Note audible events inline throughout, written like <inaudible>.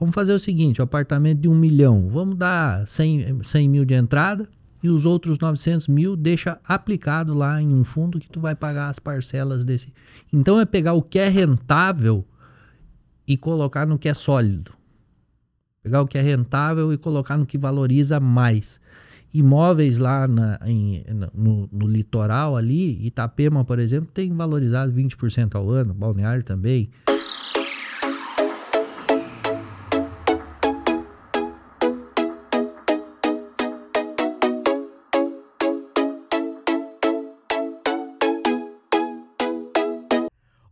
vamos fazer o seguinte, o apartamento de um milhão, vamos dar 100, 100 mil de entrada e os outros 900 mil deixa aplicado lá em um fundo que tu vai pagar as parcelas desse. Então é pegar o que é rentável e colocar no que é sólido. Pegar o que é rentável e colocar no que valoriza mais. Imóveis lá na, em, no, no, litoral ali, Itapema, por exemplo, tem valorizado 20% ao ano, Balneário também.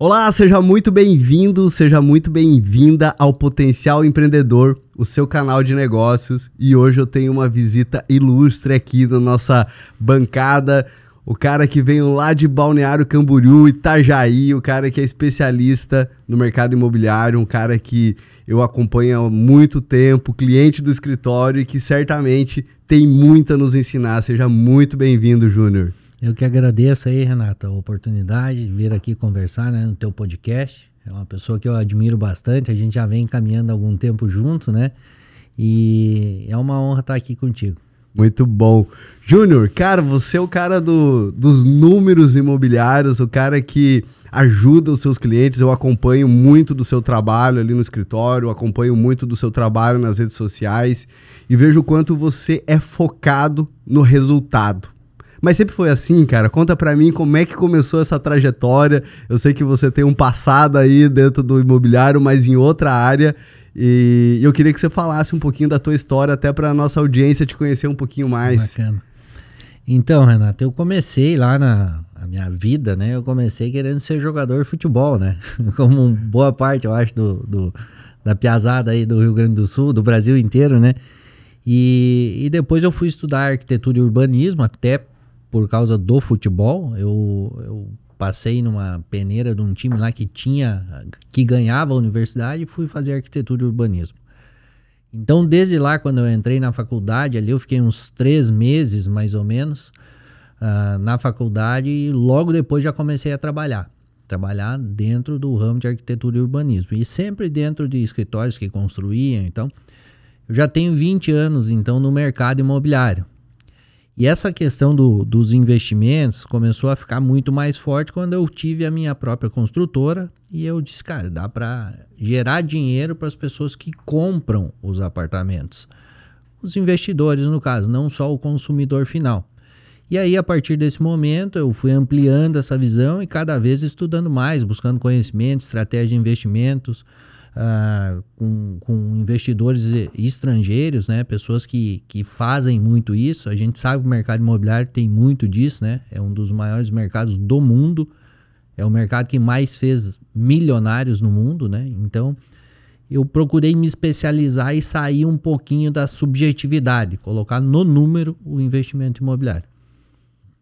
Olá, seja muito bem-vindo, seja muito bem-vinda ao Potencial Empreendedor, o seu canal de negócios. E hoje eu tenho uma visita ilustre aqui na nossa bancada. O cara que veio lá de Balneário Camboriú, Itajaí, o cara que é especialista no mercado imobiliário, um cara que eu acompanho há muito tempo, cliente do escritório e que certamente tem muito a nos ensinar. Seja muito bem-vindo, Júnior. Eu que agradeço aí, Renata, a oportunidade de vir aqui conversar né, no teu podcast. É uma pessoa que eu admiro bastante, a gente já vem caminhando algum tempo junto, né? E é uma honra estar aqui contigo. Muito bom. Júnior, cara, você é o cara do, dos números imobiliários, o cara que ajuda os seus clientes. Eu acompanho muito do seu trabalho ali no escritório, acompanho muito do seu trabalho nas redes sociais e vejo o quanto você é focado no resultado. Mas sempre foi assim, cara. Conta pra mim como é que começou essa trajetória. Eu sei que você tem um passado aí dentro do imobiliário, mas em outra área. E eu queria que você falasse um pouquinho da tua história, até pra nossa audiência te conhecer um pouquinho mais. Bacana. Então, Renato, eu comecei lá na minha vida, né? Eu comecei querendo ser jogador de futebol, né? <laughs> Como boa parte, eu acho, do, do da piazada aí do Rio Grande do Sul, do Brasil inteiro, né? E, e depois eu fui estudar arquitetura e urbanismo, até por causa do futebol. Eu, eu passei numa peneira de um time lá que tinha, que ganhava a universidade e fui fazer arquitetura e urbanismo. Então, desde lá, quando eu entrei na faculdade, ali eu fiquei uns três meses, mais ou menos, uh, na faculdade e logo depois já comecei a trabalhar. Trabalhar dentro do ramo de arquitetura e urbanismo. E sempre dentro de escritórios que construíam. Então, eu já tenho 20 anos, então, no mercado imobiliário. E essa questão do, dos investimentos começou a ficar muito mais forte quando eu tive a minha própria construtora e eu disse, cara, dá para gerar dinheiro para as pessoas que compram os apartamentos. Os investidores, no caso, não só o consumidor final. E aí, a partir desse momento, eu fui ampliando essa visão e cada vez estudando mais, buscando conhecimento, estratégia de investimentos, uh, com, com, investidores estrangeiros, né? Pessoas que, que fazem muito isso. A gente sabe que o mercado imobiliário tem muito disso, né? É um dos maiores mercados do mundo. É o mercado que mais fez milionários no mundo, né? Então, eu procurei me especializar e sair um pouquinho da subjetividade, colocar no número o investimento imobiliário.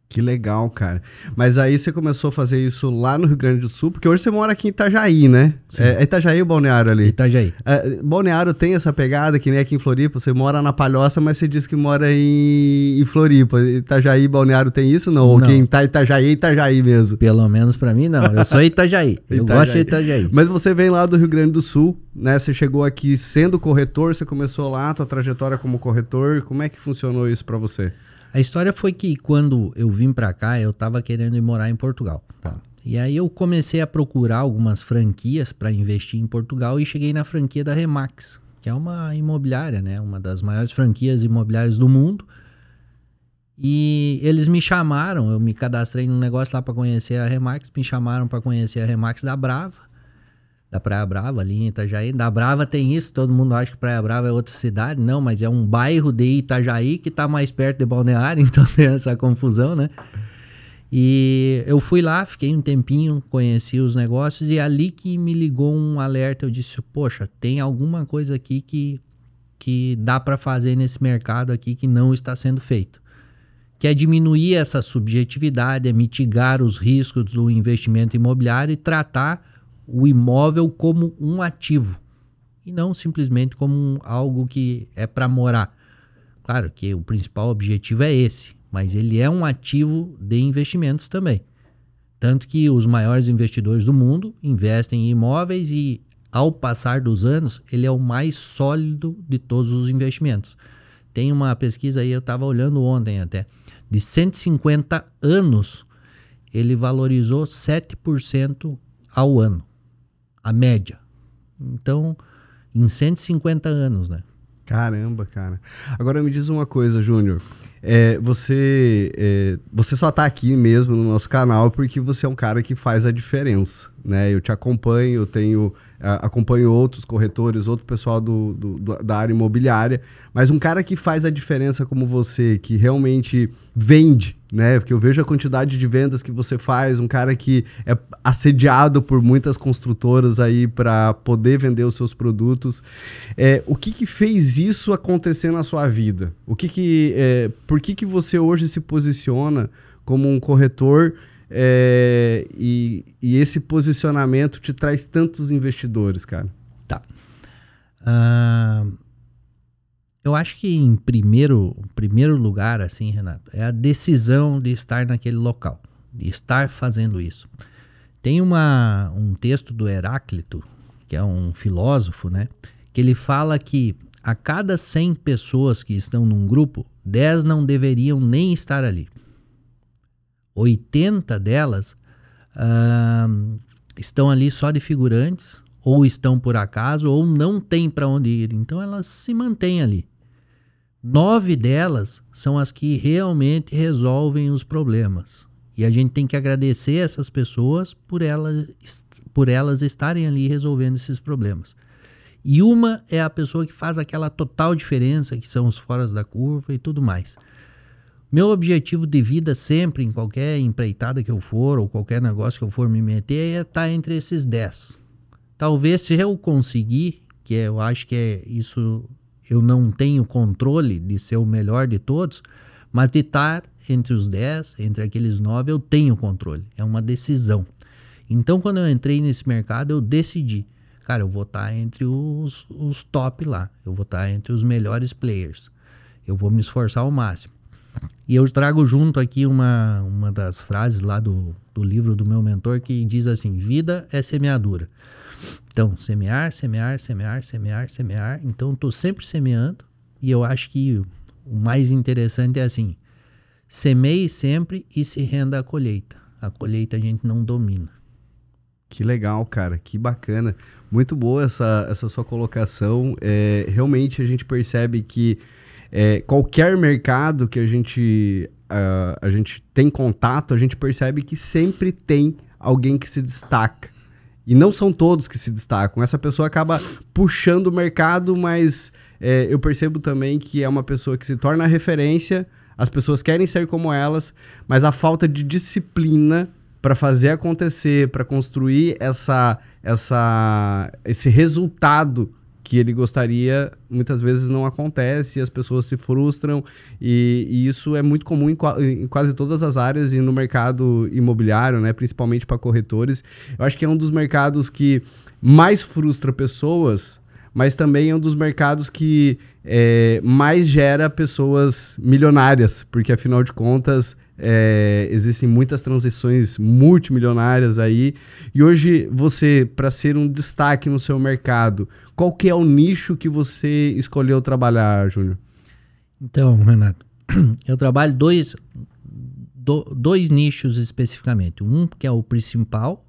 Que legal, cara. Mas aí você começou a fazer isso lá no Rio Grande do Sul, porque hoje você mora aqui em Itajaí, né? É, é, Itajaí ou Balneário ali? Itajaí. É, Balneário tem essa pegada, que nem aqui em Floripa. Você mora na Palhoça, mas você diz que mora em, em Floripa. Itajaí, Balneário tem isso não? Ou quem tá Itajaí é Itajaí mesmo? Pelo menos para mim, não. Eu sou Itajaí. <laughs> Eu Itajaí. gosto de Itajaí. Mas você vem lá do Rio Grande do Sul, né? Você chegou aqui sendo corretor, você começou lá, a tua trajetória como corretor. Como é que funcionou isso para você? A história foi que quando eu vim para cá, eu estava querendo ir morar em Portugal. Tá? E aí eu comecei a procurar algumas franquias para investir em Portugal e cheguei na franquia da Remax, que é uma imobiliária, né? Uma das maiores franquias imobiliárias do mundo. E eles me chamaram, eu me cadastrei num negócio lá para conhecer a Remax, me chamaram para conhecer a Remax da Brava da Praia Brava, ali em Itajaí. Da Brava tem isso, todo mundo acha que Praia Brava é outra cidade. Não, mas é um bairro de Itajaí que está mais perto de Balneário, <laughs> então tem essa confusão, né? E eu fui lá, fiquei um tempinho, conheci os negócios e ali que me ligou um alerta, eu disse: "Poxa, tem alguma coisa aqui que que dá para fazer nesse mercado aqui que não está sendo feito". Que é diminuir essa subjetividade, é mitigar os riscos do investimento imobiliário e tratar o imóvel como um ativo e não simplesmente como um, algo que é para morar. Claro que o principal objetivo é esse, mas ele é um ativo de investimentos também. Tanto que os maiores investidores do mundo investem em imóveis e ao passar dos anos, ele é o mais sólido de todos os investimentos. Tem uma pesquisa aí, eu estava olhando ontem até, de 150 anos, ele valorizou 7% ao ano, a média. Então, em 150 anos, né? Caramba, cara. Agora me diz uma coisa, Júnior. É, você, é, você só está aqui mesmo no nosso canal porque você é um cara que faz a diferença, né? Eu te acompanho, eu tenho acompanho outros corretores, outro pessoal do, do, da área imobiliária, mas um cara que faz a diferença como você, que realmente vende, né? Porque eu vejo a quantidade de vendas que você faz, um cara que é assediado por muitas construtoras aí para poder vender os seus produtos. É, o que, que fez isso acontecer na sua vida? O que que, é, por que, que você hoje se posiciona como um corretor? É, e, e, esse posicionamento te traz tantos investidores, cara? Tá. Uh, eu acho que em primeiro, primeiro lugar, assim, Renato, é a decisão de estar naquele local, de estar fazendo isso. Tem uma, um texto do Heráclito, que é um filósofo, né? Que ele fala que a cada 100 pessoas que estão num grupo, 10 não deveriam nem estar ali. 80 delas uh, estão ali só de figurantes, ou estão por acaso, ou não tem para onde ir. Então elas se mantêm ali. Nove delas são as que realmente resolvem os problemas. E a gente tem que agradecer essas pessoas por elas, por elas estarem ali resolvendo esses problemas. E uma é a pessoa que faz aquela total diferença, que são os foras da curva e tudo mais. Meu objetivo de vida sempre, em qualquer empreitada que eu for, ou qualquer negócio que eu for me meter, é estar tá entre esses 10. Talvez se eu conseguir, que eu acho que é isso, eu não tenho controle de ser o melhor de todos, mas de estar entre os 10, entre aqueles 9, eu tenho controle. É uma decisão. Então, quando eu entrei nesse mercado, eu decidi. Cara, eu vou estar entre os, os top lá. Eu vou estar entre os melhores players. Eu vou me esforçar ao máximo. E eu trago junto aqui uma, uma das frases lá do, do livro do meu mentor que diz assim: vida é semeadura. Então, semear, semear, semear, semear, semear. Então, estou sempre semeando. E eu acho que o mais interessante é assim: semeie sempre e se renda à colheita. A colheita a gente não domina. Que legal, cara, que bacana. Muito boa essa, essa sua colocação. É, realmente a gente percebe que é, qualquer mercado que a gente, uh, a gente tem contato, a gente percebe que sempre tem alguém que se destaca. E não são todos que se destacam. Essa pessoa acaba puxando o mercado, mas é, eu percebo também que é uma pessoa que se torna referência, as pessoas querem ser como elas, mas a falta de disciplina para fazer acontecer, para construir essa, essa, esse resultado que ele gostaria muitas vezes não acontece, as pessoas se frustram e, e isso é muito comum em, em, quase todas as áreas e no mercado imobiliário, né, principalmente para corretores. Eu acho que é um dos mercados que mais frustra pessoas, mas também é um dos mercados que é, mais gera pessoas milionárias, porque afinal de contas é, existem muitas transições multimilionárias aí. E hoje você, para ser um destaque no seu mercado, qual que é o nicho que você escolheu trabalhar, Júnior? Então, Renato, <clears throat> eu trabalho dois, do, dois nichos especificamente. Um que é o principal,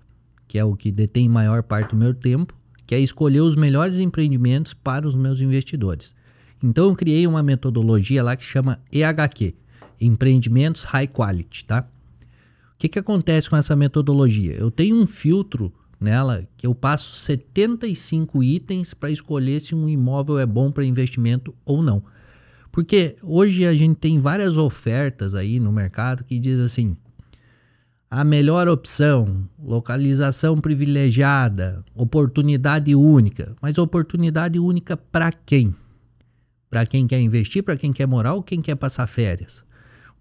que é o que detém maior parte do meu tempo, que é escolher os melhores empreendimentos para os meus investidores. Então eu criei uma metodologia lá que chama EHQ, empreendimentos high quality, tá? O que, que acontece com essa metodologia? Eu tenho um filtro nela que eu passo 75 itens para escolher se um imóvel é bom para investimento ou não. Porque hoje a gente tem várias ofertas aí no mercado que diz assim: a melhor opção, localização privilegiada, oportunidade única. Mas oportunidade única para quem? Para quem quer investir, para quem quer morar ou quem quer passar férias?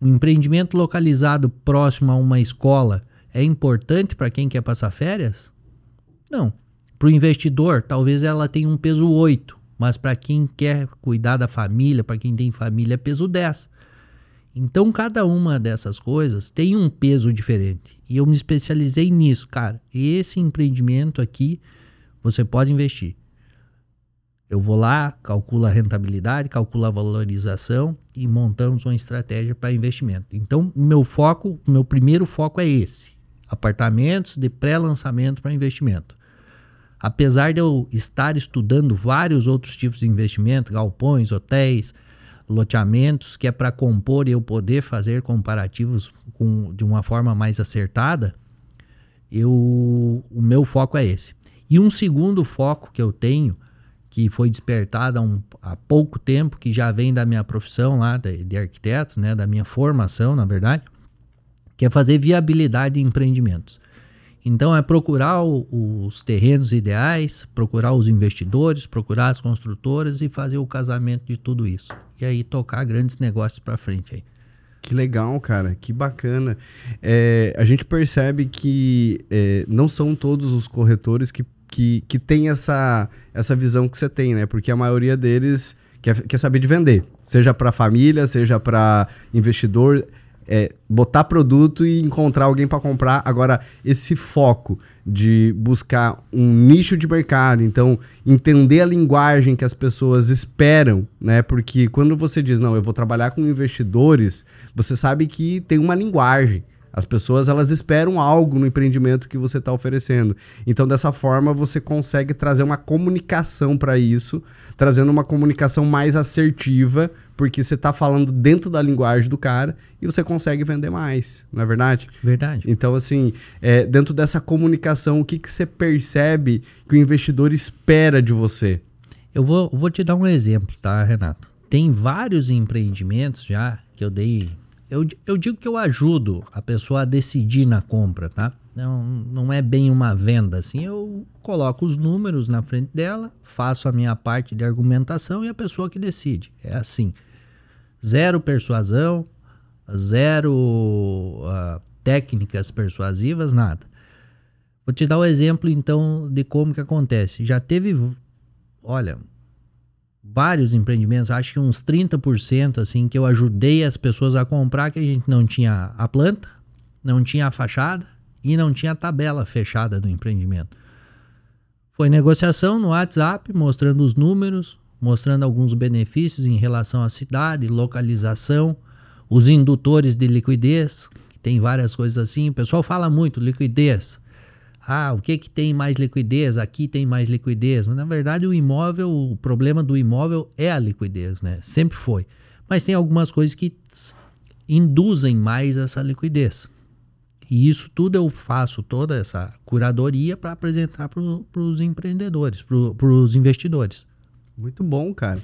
Um empreendimento localizado próximo a uma escola é importante para quem quer passar férias? Não. Para o investidor, talvez ela tenha um peso 8, mas para quem quer cuidar da família, para quem tem família, é peso 10. Então, cada uma dessas coisas tem um peso diferente. E eu me especializei nisso, cara. Esse empreendimento aqui você pode investir. Eu vou lá, calculo a rentabilidade, calculo a valorização e montamos uma estratégia para investimento. Então, meu foco, meu primeiro foco é esse: apartamentos de pré-lançamento para investimento. Apesar de eu estar estudando vários outros tipos de investimento, galpões, hotéis, loteamentos, que é para compor e eu poder fazer comparativos com, de uma forma mais acertada, eu, o meu foco é esse. E um segundo foco que eu tenho, que foi despertado há, um, há pouco tempo, que já vem da minha profissão lá de, de arquiteto, né, da minha formação, na verdade, que é fazer viabilidade de empreendimentos. Então é procurar o, os terrenos ideais, procurar os investidores, procurar as construtoras e fazer o casamento de tudo isso. E aí tocar grandes negócios para frente aí. Que legal, cara, que bacana. É, a gente percebe que é, não são todos os corretores que, que, que têm essa, essa visão que você tem, né? Porque a maioria deles quer, quer saber de vender, seja para família, seja para investidor é, botar produto e encontrar alguém para comprar. Agora, esse foco de buscar um nicho de mercado, então entender a linguagem que as pessoas esperam, né? Porque quando você diz, não, eu vou trabalhar com investidores, você sabe que tem uma linguagem. As pessoas elas esperam algo no empreendimento que você está oferecendo. Então, dessa forma, você consegue trazer uma comunicação para isso, trazendo uma comunicação mais assertiva, porque você está falando dentro da linguagem do cara e você consegue vender mais, não é verdade? Verdade. Então, assim, é, dentro dessa comunicação, o que, que você percebe que o investidor espera de você? Eu vou, vou te dar um exemplo, tá, Renato? Tem vários empreendimentos já que eu dei eu, eu digo que eu ajudo a pessoa a decidir na compra, tá? Não, não é bem uma venda assim. Eu coloco os números na frente dela, faço a minha parte de argumentação e a pessoa que decide. É assim. Zero persuasão, zero uh, técnicas persuasivas, nada. Vou te dar o um exemplo então de como que acontece. Já teve, olha, vários empreendimentos, acho que uns 30% assim que eu ajudei as pessoas a comprar que a gente não tinha a planta, não tinha a fachada e não tinha a tabela fechada do empreendimento. Foi negociação no WhatsApp, mostrando os números, mostrando alguns benefícios em relação à cidade, localização, os indutores de liquidez, tem várias coisas assim. O pessoal fala muito liquidez. Ah, o que que tem mais liquidez? Aqui tem mais liquidez. Mas na verdade o imóvel, o problema do imóvel é a liquidez, né? Sempre foi. Mas tem algumas coisas que induzem mais essa liquidez. E isso tudo eu faço toda essa curadoria para apresentar para os empreendedores, para os investidores. Muito bom, cara.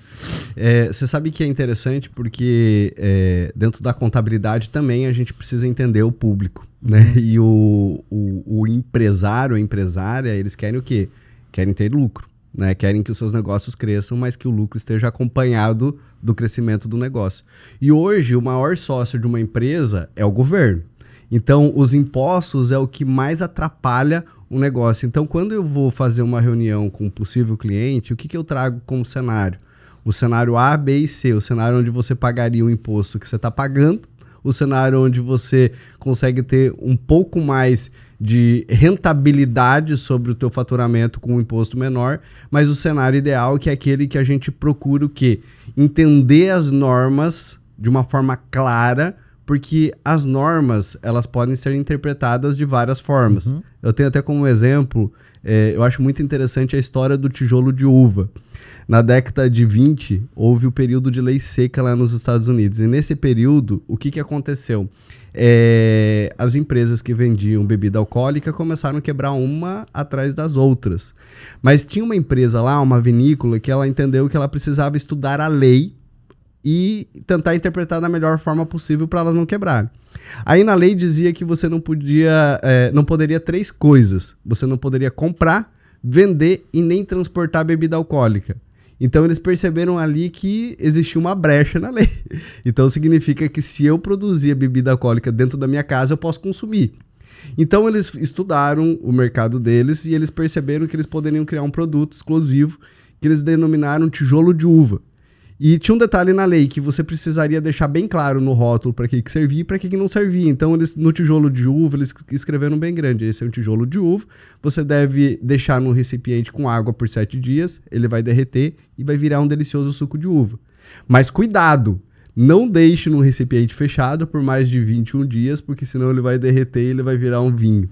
É, você sabe que é interessante porque é, dentro da contabilidade também a gente precisa entender o público, né? Uhum. E o, o, o empresário, a empresária, eles querem o quê? Querem ter lucro, né? Querem que os seus negócios cresçam, mas que o lucro esteja acompanhado do crescimento do negócio. E hoje o maior sócio de uma empresa é o governo. Então, os impostos é o que mais atrapalha um negócio. Então, quando eu vou fazer uma reunião com um possível cliente, o que, que eu trago como cenário? O cenário A, B e C. O cenário onde você pagaria o imposto que você está pagando, o cenário onde você consegue ter um pouco mais de rentabilidade sobre o teu faturamento com um imposto menor, mas o cenário ideal que é aquele que a gente procura o quê? Entender as normas de uma forma clara porque as normas elas podem ser interpretadas de várias formas. Uhum. Eu tenho até como exemplo, é, eu acho muito interessante a história do tijolo de uva. Na década de 20, houve o período de lei seca lá nos Estados Unidos. E nesse período, o que, que aconteceu? É, as empresas que vendiam bebida alcoólica começaram a quebrar uma atrás das outras. Mas tinha uma empresa lá, uma vinícola, que ela entendeu que ela precisava estudar a lei e tentar interpretar da melhor forma possível para elas não quebrarem. Aí na lei dizia que você não podia, é, não poderia três coisas. Você não poderia comprar, vender e nem transportar bebida alcoólica. Então eles perceberam ali que existia uma brecha na lei. <laughs> Então significa que se eu produzir bebida alcoólica dentro da minha casa, eu posso consumir. Então eles estudaram o mercado deles e eles perceberam que eles poderiam criar um produto exclusivo que eles denominaram tijolo de uva. E tinha um detalhe na lei que você precisaria deixar bem claro no rótulo para que, que servia e para que, que não servia. Então, eles, no tijolo de uva, eles escreveram bem grande. Esse é um tijolo de uva. Você deve deixar no recipiente com água por sete dias. Ele vai derreter e vai virar um delicioso suco de uva. Mas cuidado! Não deixe no recipiente fechado por mais de 21 dias, porque senão ele vai derreter e ele vai virar um vinho.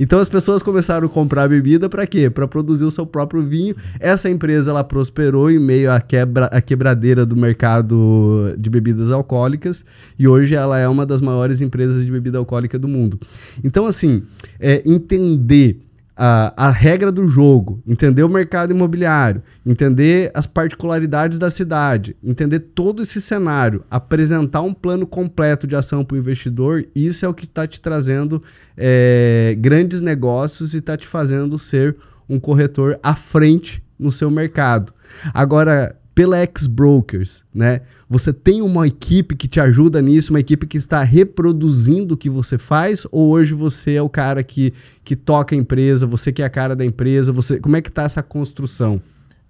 Então as pessoas começaram a comprar bebida para quê? Para produzir o seu próprio vinho. Essa empresa ela prosperou em meio à, quebra, à quebradeira do mercado de bebidas alcoólicas e hoje ela é uma das maiores empresas de bebida alcoólica do mundo. Então assim, é, entender a, a regra do jogo, entender o mercado imobiliário, entender as particularidades da cidade, entender todo esse cenário, apresentar um plano completo de ação para o investidor, isso é o que está te trazendo é, grandes negócios e está te fazendo ser um corretor à frente no seu mercado. Agora, pela X-Brokers, né? Você tem uma equipe que te ajuda nisso, uma equipe que está reproduzindo o que você faz, ou hoje você é o cara que, que toca a empresa, você que é a cara da empresa, você como é que está essa construção?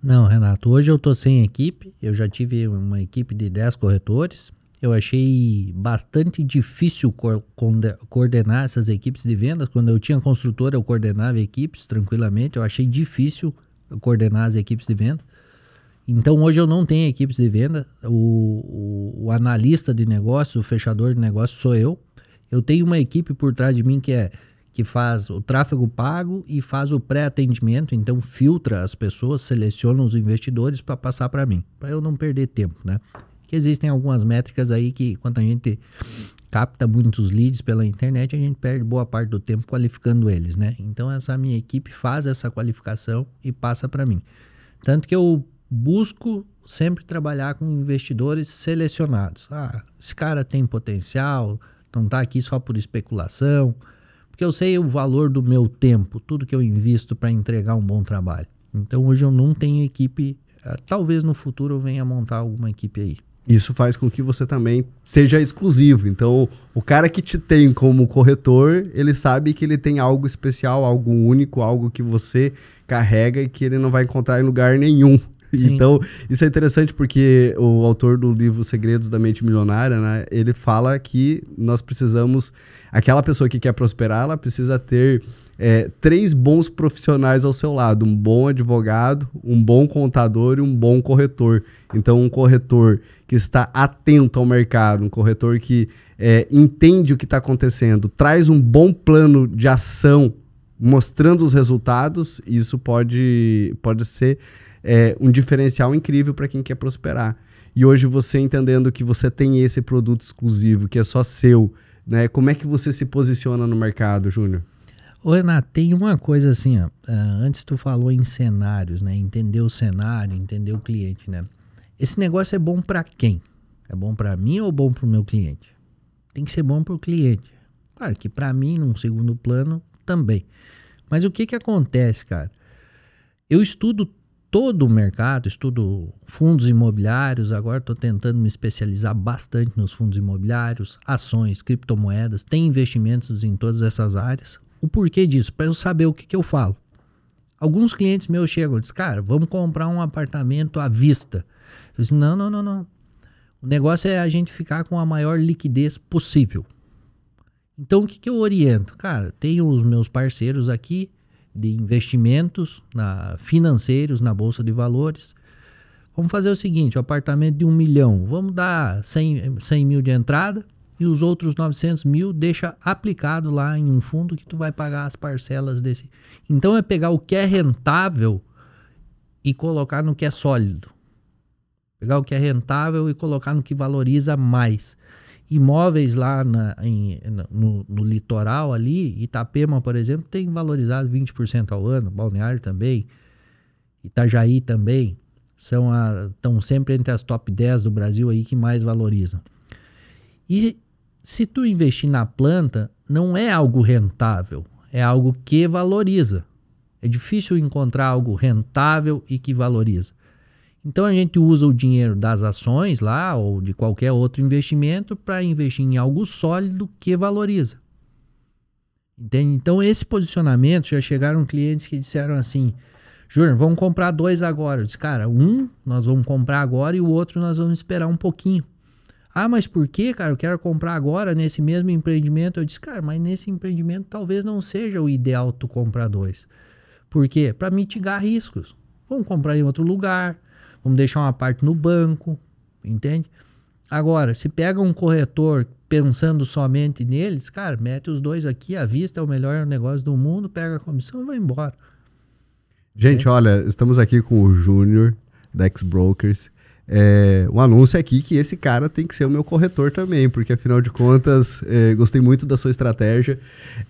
Não, Renato, hoje eu estou sem equipe, eu já tive uma equipe de 10 corretores, eu achei bastante difícil co coordenar essas equipes de vendas. Quando eu tinha construtora, eu coordenava equipes tranquilamente. Eu achei difícil coordenar as equipes de venda. Então hoje eu não tenho equipes de venda, o, o, o, analista de negócio, o fechador de negócio sou eu. Eu tenho uma equipe por trás de mim que é que faz o tráfego pago e faz o pré-atendimento, então filtra as pessoas, seleciona os investidores para passar para mim, para eu não perder tempo, né? Que existem algumas métricas aí que quando a gente capta muitos leads pela internet, a gente perde boa parte do tempo qualificando eles, né? Então essa minha equipe faz essa qualificação e passa para mim. Tanto que eu busco sempre trabalhar com investidores selecionados. Ah, esse cara tem potencial, não está aqui só por especulação, porque eu sei o valor do meu tempo, tudo que eu invisto para entregar um bom trabalho. Então hoje eu não tenho equipe, ah, talvez no futuro eu venha montar alguma equipe aí. Isso faz com que você também seja exclusivo. Então, o cara que te tem como corretor, ele sabe que ele tem algo especial, algo único, algo que você carrega e que ele não vai encontrar em lugar nenhum. Então, isso é interessante porque o autor do livro Segredos da Mente Milionária, né, ele fala que nós precisamos, aquela pessoa que quer prosperar, ela precisa ter é, três bons profissionais ao seu lado: um bom advogado, um bom contador e um bom corretor. Então, um corretor que está atento ao mercado, um corretor que é, entende o que está acontecendo, traz um bom plano de ação mostrando os resultados, isso pode, pode ser é, um diferencial incrível para quem quer prosperar. E hoje você entendendo que você tem esse produto exclusivo, que é só seu, né? Como é que você se posiciona no mercado, Júnior? Ô, Renato, tem uma coisa assim, ó. Uh, antes tu falou em cenários, né? Entender o cenário, entender o cliente, né? Esse negócio é bom para quem? É bom para mim ou bom para o meu cliente? Tem que ser bom para o cliente. Claro que para mim, num segundo plano, também. Mas o que que acontece, cara? Eu estudo todo o mercado, estudo fundos imobiliários, agora estou tentando me especializar bastante nos fundos imobiliários, ações, criptomoedas, tem investimentos em todas essas áreas. O porquê disso? Para eu saber o que, que eu falo. Alguns clientes meus chegam e dizem, cara, vamos comprar um apartamento à vista. Eu disse, não, não, não, não. O negócio é a gente ficar com a maior liquidez possível. Então o que, que eu oriento? Cara, tenho os meus parceiros aqui, de investimentos na, financeiros na Bolsa de Valores. Vamos fazer o seguinte: o apartamento de um milhão, vamos dar 100, 100 mil de entrada e os outros 900 mil deixa aplicado lá em um fundo que tu vai pagar as parcelas desse. Então é pegar o que é rentável e colocar no que é sólido. Pegar o que é rentável e colocar no que valoriza mais imóveis lá na, em, no, no, litoral ali, Itapema, por exemplo, tem valorizado 20% ao ano, Balneário também, Itajaí também, são a, estão sempre entre as top 10 do Brasil aí que mais valorizam. E se tu investir na planta, não é algo rentável, é algo que valoriza. É difícil encontrar algo rentável e que valoriza. Então a gente usa o dinheiro das ações lá ou de qualquer outro investimento para investir em algo sólido que valoriza. Entende? Então esse posicionamento já chegaram clientes que disseram assim: Júnior, vamos comprar dois agora. Eu disse, cara, um nós vamos comprar agora e o outro nós vamos esperar um pouquinho. Ah, mas por que, cara? Eu quero comprar agora nesse mesmo empreendimento. Eu disse, cara, mas nesse empreendimento talvez não seja o ideal tu comprar dois. Por quê? Para mitigar riscos. Vamos comprar em outro lugar, vamos deixar uma parte no banco, entende? Agora, se pega um corretor pensando somente neles, cara, mete os dois aqui à vista, é o melhor negócio do mundo, pega a comissão e vai embora. Gente, é. olha, estamos aqui com o Júnior da X-Brokers. É, um anúncio aqui que esse cara tem que ser o meu corretor também, porque afinal de contas, é, gostei muito da sua estratégia.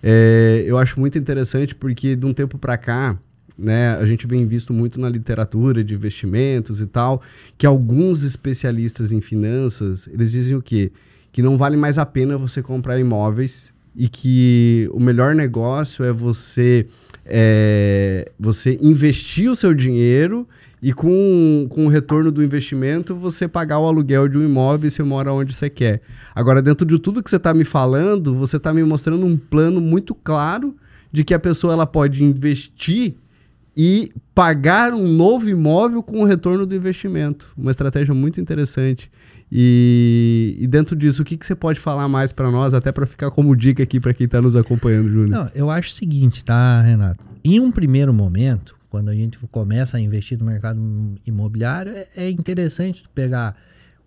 É, eu acho muito interessante porque de um tempo para cá, né, a gente vem visto muito na literatura de investimentos e tal, que alguns especialistas em finanças, eles dizem o quê? Que não vale mais a pena você comprar imóveis e que o melhor negócio é você, é, você investir o seu dinheiro e com, com o retorno do investimento, você pagar o aluguel de um imóvel e você mora onde você quer. Agora, dentro de tudo que você está me falando, você está me mostrando um plano muito claro de que a pessoa ela pode investir e pagar um novo imóvel com o retorno do investimento. Uma estratégia muito interessante. E, e dentro disso, o que, que você pode falar mais para nós, até para ficar como dica aqui para quem está nos acompanhando, Júnior? Eu acho o seguinte, tá, Renato? Em um primeiro momento, quando a gente começa a investir no mercado imobiliário, é, é interessante pegar,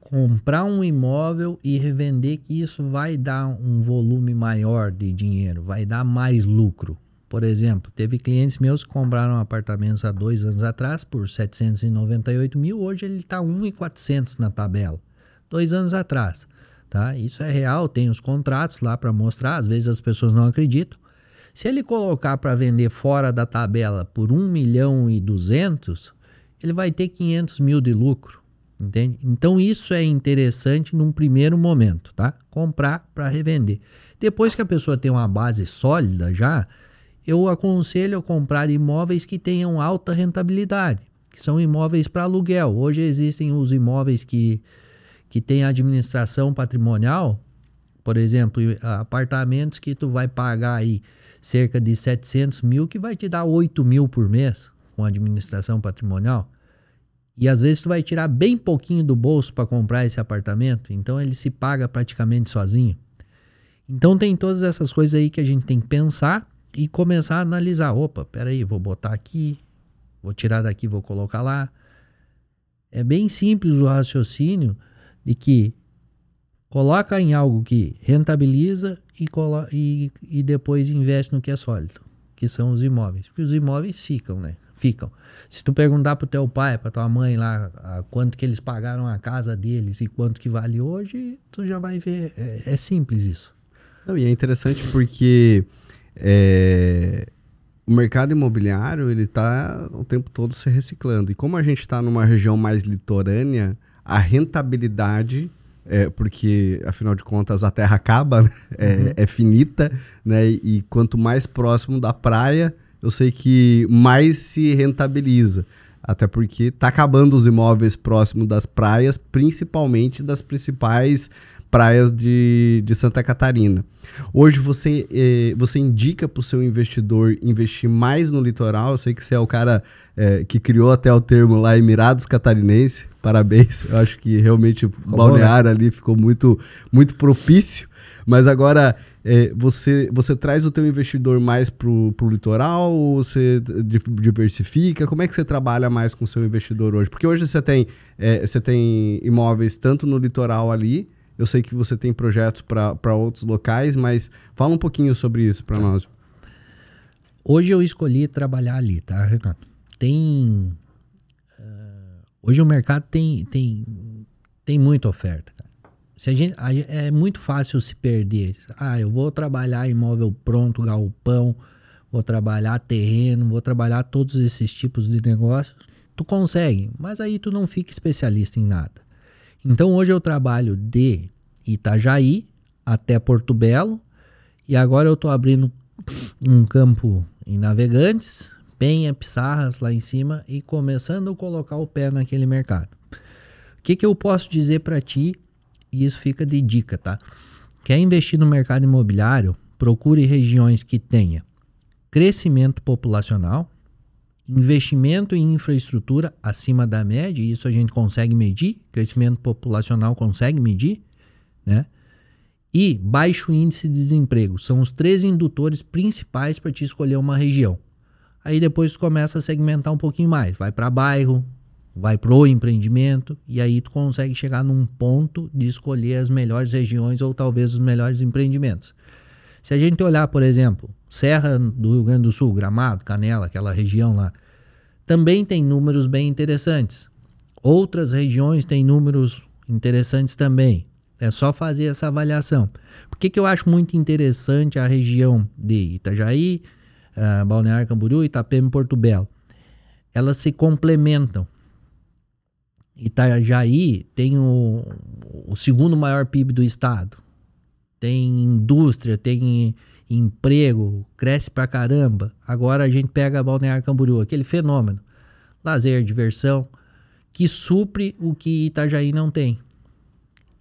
comprar um imóvel e revender, que isso vai dar um volume maior de dinheiro, vai dar mais lucro. Por exemplo, teve clientes meus que compraram apartamentos há dois anos atrás por 798 mil, hoje ele está 1,400 na tabela. Dois anos atrás. Tá? Isso é real, tem os contratos lá para mostrar, às vezes as pessoas não acreditam. Se ele colocar para vender fora da tabela por 1 milhão e 200, ele vai ter 500 mil de lucro, entende? Então isso é interessante num primeiro momento, tá? Comprar para revender. Depois que a pessoa tem uma base sólida já, eu aconselho a comprar imóveis que tenham alta rentabilidade, que são imóveis para aluguel. Hoje existem os imóveis que, que têm administração patrimonial, por exemplo, apartamentos que tu vai pagar aí cerca de 700 mil, que vai te dar 8 mil por mês com administração patrimonial. E às vezes tu vai tirar bem pouquinho do bolso para comprar esse apartamento, então ele se paga praticamente sozinho. Então tem todas essas coisas aí que a gente tem que pensar e começar a analisar. Opa, peraí, vou botar aqui, vou tirar daqui, vou colocar lá. É bem simples o raciocínio de que coloca em algo que rentabiliza e, e, e depois investe no que é sólido, que são os imóveis. Porque os imóveis ficam, né? Ficam. Se tu perguntar pro teu pai, pra tua mãe lá, a, quanto que eles pagaram a casa deles e quanto que vale hoje, tu já vai ver. É, é simples isso. Não, e é interessante porque é, o mercado imobiliário ele está o tempo todo se reciclando. E como a gente está numa região mais litorânea, a rentabilidade é, porque afinal de contas a terra acaba, né? é, uhum. é, finita, né? E, quanto mais próximo da praia, eu sei que mais se rentabiliza. Até porque está acabando os imóveis próximos das praias, principalmente das principais praias de, de Santa Catarina. Hoje você, eh, você indica para o seu investidor investir mais no litoral. Eu sei que você é o cara eh, que criou até o termo lá Emirados Catarinense. Parabéns. Eu acho que realmente o balneário ali ficou muito, muito propício. Mas agora eh, você, você traz o teu investidor mais para o litoral ou você diversifica? Como é que você trabalha mais com o seu investidor hoje? Porque hoje você tem, você tem imóveis tanto no litoral ali eu sei que você tem projetos para outros locais, mas fala um pouquinho sobre isso para nós. Hoje eu escolhi trabalhar ali, tá, Renato? Tem. Uh, hoje o mercado tem, tem, tem muita oferta. Cara. Se a gente, a, é muito fácil se perder. Ah, eu vou trabalhar imóvel pronto, galpão, vou trabalhar terreno, vou trabalhar todos esses tipos de negócios. Tu consegue, mas aí tu não fica especialista em nada. Então hoje eu trabalho de Itajaí até Porto Belo e agora eu estou abrindo um campo em Navegantes, Penha, Pissarras lá em cima e começando a colocar o pé naquele mercado. O que, que eu posso dizer para ti? E isso fica de dica, tá? Quer investir no mercado imobiliário? Procure regiões que tenha crescimento populacional investimento em infraestrutura acima da média, e isso a gente consegue medir, crescimento populacional consegue medir, né? E baixo índice de desemprego são os três indutores principais para te escolher uma região. Aí depois tu começa a segmentar um pouquinho mais, vai para bairro, vai pro empreendimento e aí tu consegue chegar num ponto de escolher as melhores regiões ou talvez os melhores empreendimentos. Se a gente olhar, por exemplo, Serra do Rio Grande do Sul, Gramado, Canela, aquela região lá, também tem números bem interessantes. Outras regiões têm números interessantes também. É só fazer essa avaliação. Por que, que eu acho muito interessante a região de Itajaí, uh, Balneário Camboriú, Itapema e Porto Belo? Elas se complementam. Itajaí tem o, o segundo maior PIB do estado. Tem indústria, tem emprego, cresce pra caramba. Agora a gente pega Balneário Camboriú, aquele fenômeno. Lazer, diversão, que supre o que Itajaí não tem.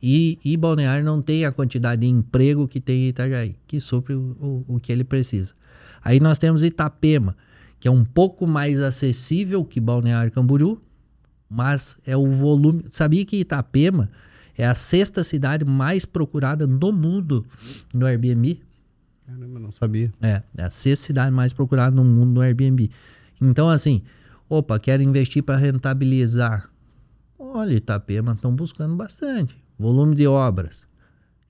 E, e Balneário não tem a quantidade de emprego que tem Itajaí, que supre o, o, o que ele precisa. Aí nós temos Itapema, que é um pouco mais acessível que Balneário Camboriú, mas é o volume. Sabia que Itapema é a sexta cidade mais procurada no mundo no Airbnb? Caramba, não sabia. É, é a sexta cidade mais procurada no mundo no Airbnb. Então, assim, opa, quero investir para rentabilizar. Olha, Itapema estão buscando bastante. Volume de obras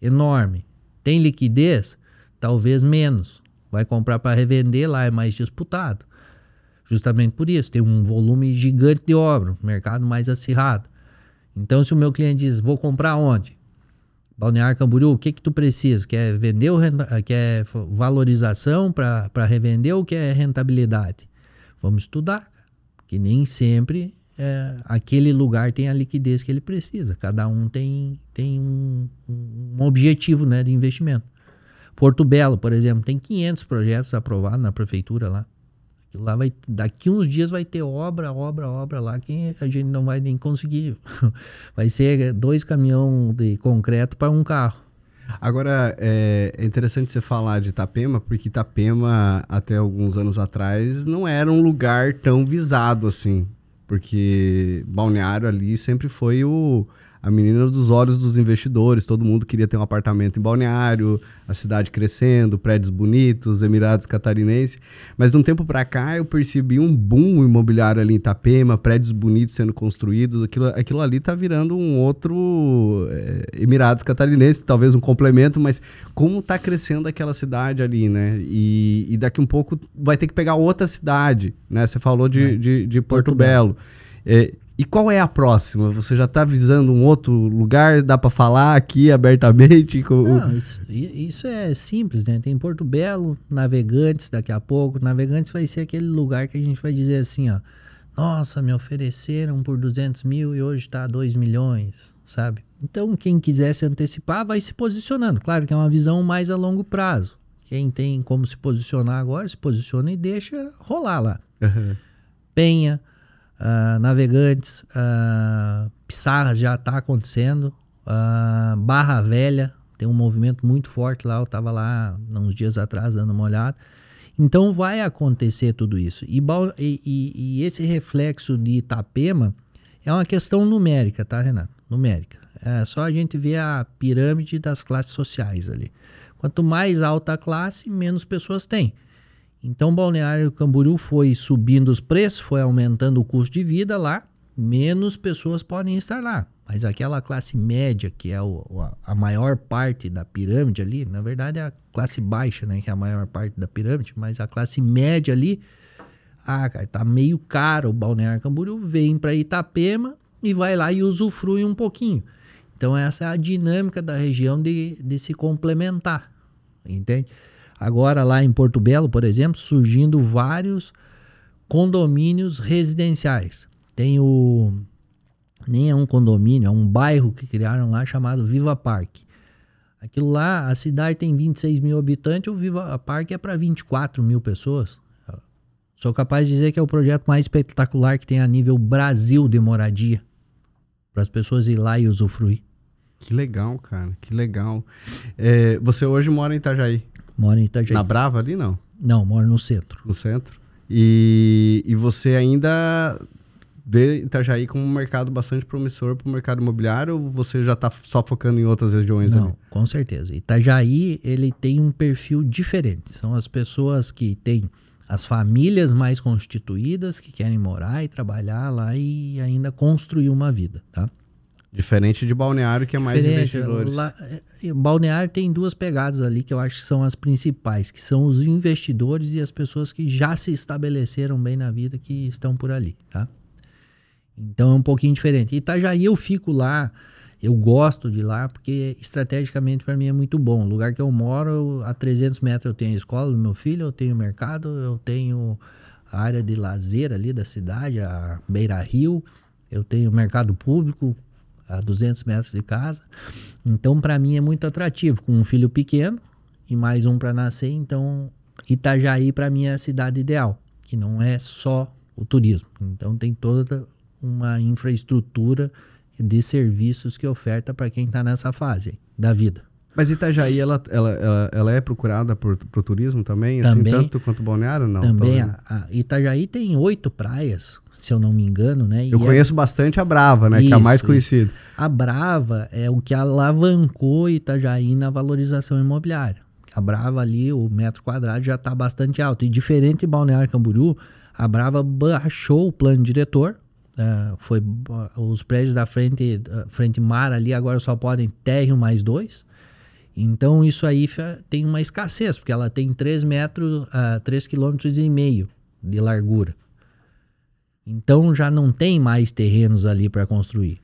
enorme. Tem liquidez? Talvez menos. Vai comprar para revender lá, é mais disputado. Justamente por isso, tem um volume gigante de obra, mercado mais acirrado. Então, se o meu cliente diz, vou comprar onde? Balneário Camboriú, o que que tu precisa? Quer vender ou quer valorização para revender ou quer rentabilidade? Vamos estudar, que nem sempre é, aquele lugar tem a liquidez que ele precisa. Cada um tem, tem um, um objetivo né, de investimento. Porto Belo, por exemplo, tem 500 projetos aprovados na prefeitura lá. Lá vai, daqui uns dias vai ter obra, obra, obra lá que a gente não vai nem conseguir. <laughs> Vai ser dois caminhões de concreto para um carro. Agora, é, é, interessante você falar de Itapema, porque Itapema, até alguns anos atrás, não era um lugar tão visado assim. Porque Balneário ali sempre foi o, a menina dos olhos dos investidores, todo mundo queria ter um apartamento em Balneário, a cidade crescendo, prédios bonitos, Emirados Catarinense. Mas de um tempo para cá eu percebi um boom imobiliário ali em Itapema, prédios bonitos sendo construídos, aquilo, aquilo ali tá virando um outro é, Emirados Catarinense, talvez um complemento, mas como tá crescendo aquela cidade ali, né? E, e daqui um pouco vai ter que pegar outra cidade, né? Você falou de, é. de, de, Porto, Porto Belo. Belo. É, e qual é a próxima? Você já está visando um outro lugar? Dá para falar aqui abertamente? Não, isso, isso, é simples, né? Tem Porto Belo, Navegantes daqui a pouco. Navegantes vai ser aquele lugar que a gente vai dizer assim, ó. Nossa, me ofereceram por 200 mil e hoje está 2 milhões, sabe? Então, quem quiser se antecipar vai se posicionando. Claro que é uma visão mais a longo prazo. Quem tem como se posicionar agora, se posiciona e deixa rolar lá. Uhum. Penha, Uh, navegantes, uh, Pissarras já está acontecendo, uh, Barra Velha tem um movimento muito forte lá, eu estava lá uns dias atrás dando uma olhada. Então vai acontecer tudo isso. E, e, e, esse reflexo de Itapema é uma questão numérica, tá, Renato? Numérica. É só a gente ver a pirâmide das classes sociais ali. Quanto mais alta a classe, menos pessoas tem. Então, Balneário Camboriú foi subindo os preços, foi aumentando o custo de vida lá, menos pessoas podem estar lá. Mas aquela classe média, que é o, a maior parte da pirâmide ali, na verdade é a classe baixa, né, que é a maior parte da pirâmide, mas a classe média ali, ah, cara, tá meio caro o Balneário Camboriú, vem para Itapema e vai lá e usufrui um pouquinho. Então essa é a dinâmica da região de, de se complementar, entende? Agora, lá em Porto Belo, por exemplo, surgindo vários condomínios residenciais. Tem o. Nem é um condomínio, é um bairro que criaram lá chamado Viva Parque. Aquilo lá, a cidade tem 26 mil habitantes, o Viva Parque é para 24 mil pessoas. Sou capaz de dizer que é o projeto mais espetacular que tem a nível Brasil de moradia. Para as pessoas ir lá e usufruir. Que legal, cara, que legal. É, você hoje mora em Itajaí? Moro em Itajaí. Na Brava ali, não? Não, moro no centro. No centro? E, e você ainda vê Itajaí como um mercado bastante promissor para o mercado imobiliário ou você já está só focando em outras regiões Não, ali? com certeza. Itajaí, ele tem um perfil diferente. São as pessoas que têm as famílias mais constituídas que querem morar e trabalhar lá e ainda construir uma vida, tá? Diferente de Balneário, que é mais Diferente, investidores. Lá, é, Balneário tem duas pegadas ali que eu acho que são as principais, que são os investidores e as pessoas que já se estabeleceram bem na vida que estão por ali, tá? Então é um pouquinho diferente. Itajaí eu fico lá, eu gosto de lá porque estrategicamente para mim é muito bom. O lugar que eu moro, a 300 metros eu tenho a escola do meu filho, eu tenho o mercado, eu tenho a área de lazer ali da cidade, a Beira Rio, eu tenho o mercado público a 200 metros de casa. Então para mim é muito atrativo, com um filho pequeno e mais um para nascer, então Itajaí para mim é a cidade ideal, que não é só o turismo. Então tem toda uma infraestrutura de serviços que oferta para quem está nessa fase da vida. Mas Itajaí, ela, ela, ela, ela é procurada por, por turismo também? Assim, Também. tanto quanto Balneário? Não. Também a, a Itajaí tem oito praias, se eu não me engano, né? Eu E é- conheço bastante a Brava, né? que é a Isso, mais isso. conhecida. A Brava é o que alavancou Itajaí na valorização imobiliária. A Brava ali, o metro quadrado já está bastante alto. E diferente de Balneário Camboriú, a Brava baixou o plano diretor. eh, foi ah, os prédios da frente, ah, frente mar ali agora só podem térreo mais dois. Então isso aí tem uma escassez, porque ela tem 3 metros, uh, 3 quilômetros e meio de largura. Então já não tem mais terrenos ali para construir.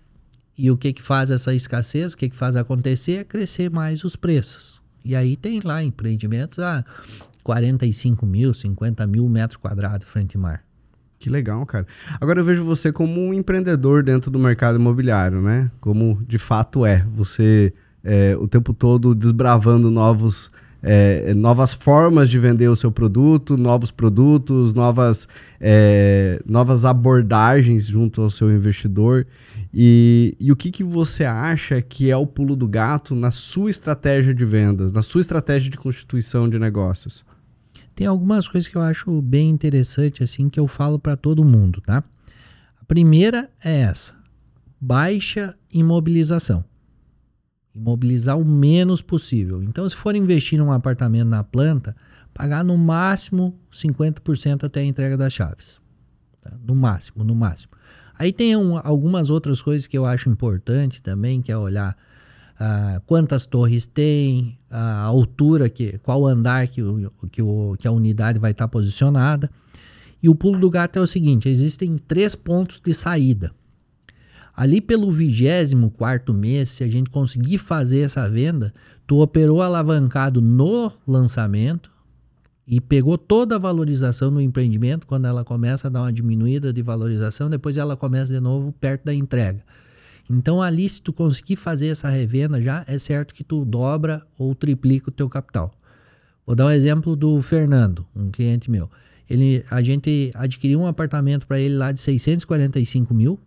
E o que que faz essa escassez? O que que faz acontecer é crescer mais os preços. E aí tem lá empreendimentos a 45 mil, 50 mil metros quadrados frente mar. Que legal, cara. Agora eu vejo você como um empreendedor dentro do mercado imobiliário, né? Como de fato é. Você é, o tempo todo desbravando novos, é, novas formas de vender o seu produto, novos produtos, novas, é, novas abordagens junto ao seu investidor. E, e o que, que você acha que é o pulo do gato na sua estratégia de vendas, na sua estratégia de constituição de negócios? Tem algumas coisas que eu acho bem interessante assim que eu falo para todo mundo, tá? A primeira é essa: baixa imobilização. Imobilizar o menos possível. Então, se for investir num apartamento na planta, pagar no máximo 50% até a entrega das chaves. tá? No máximo, no máximo. Aí tem um- algumas outras coisas que eu acho importante também, que é olhar ah, quantas torres tem, a altura, que, qual andar que, que, o, que a unidade vai estar posicionada. E o pulo do gato é o seguinte: existem três pontos de saída. Ali pelo 24 mês, se a gente conseguir fazer essa venda, tu operou alavancado no lançamento e pegou toda a valorização no empreendimento, quando ela começa a dar uma diminuída de valorização, depois ela começa de novo perto da entrega. Então ali, se tu conseguir fazer essa revenda já, é certo que tu dobra ou triplica o teu capital. Vou dar um exemplo do Fernando, um cliente meu. Ele, a gente adquiriu um apartamento para ele lá de 645 mil.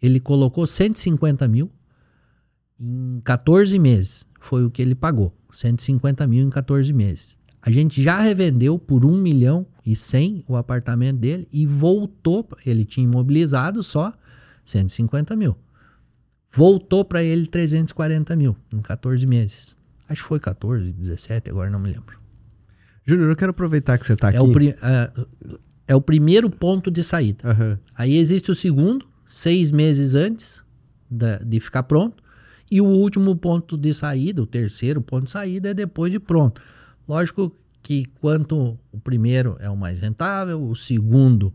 Ele colocou 150 mil em 14 meses. Foi o que ele pagou. 150 mil em 14 meses. A gente já revendeu por 1 milhão e 100 o apartamento dele e voltou. Ele tinha imobilizado só 150 mil. Voltou para ele 340 mil em 14 meses. Acho que foi 14, 17, agora não me lembro. Júnior, eu quero aproveitar que você está aqui. É o, pri- é, é o primeiro ponto de saída. Aham. Aí existe o segundo, seis meses antes da- de ficar pronto. E o último ponto de saída, o terceiro ponto de saída, é depois de pronto. Lógico que quanto o primeiro é o mais rentável, o segundo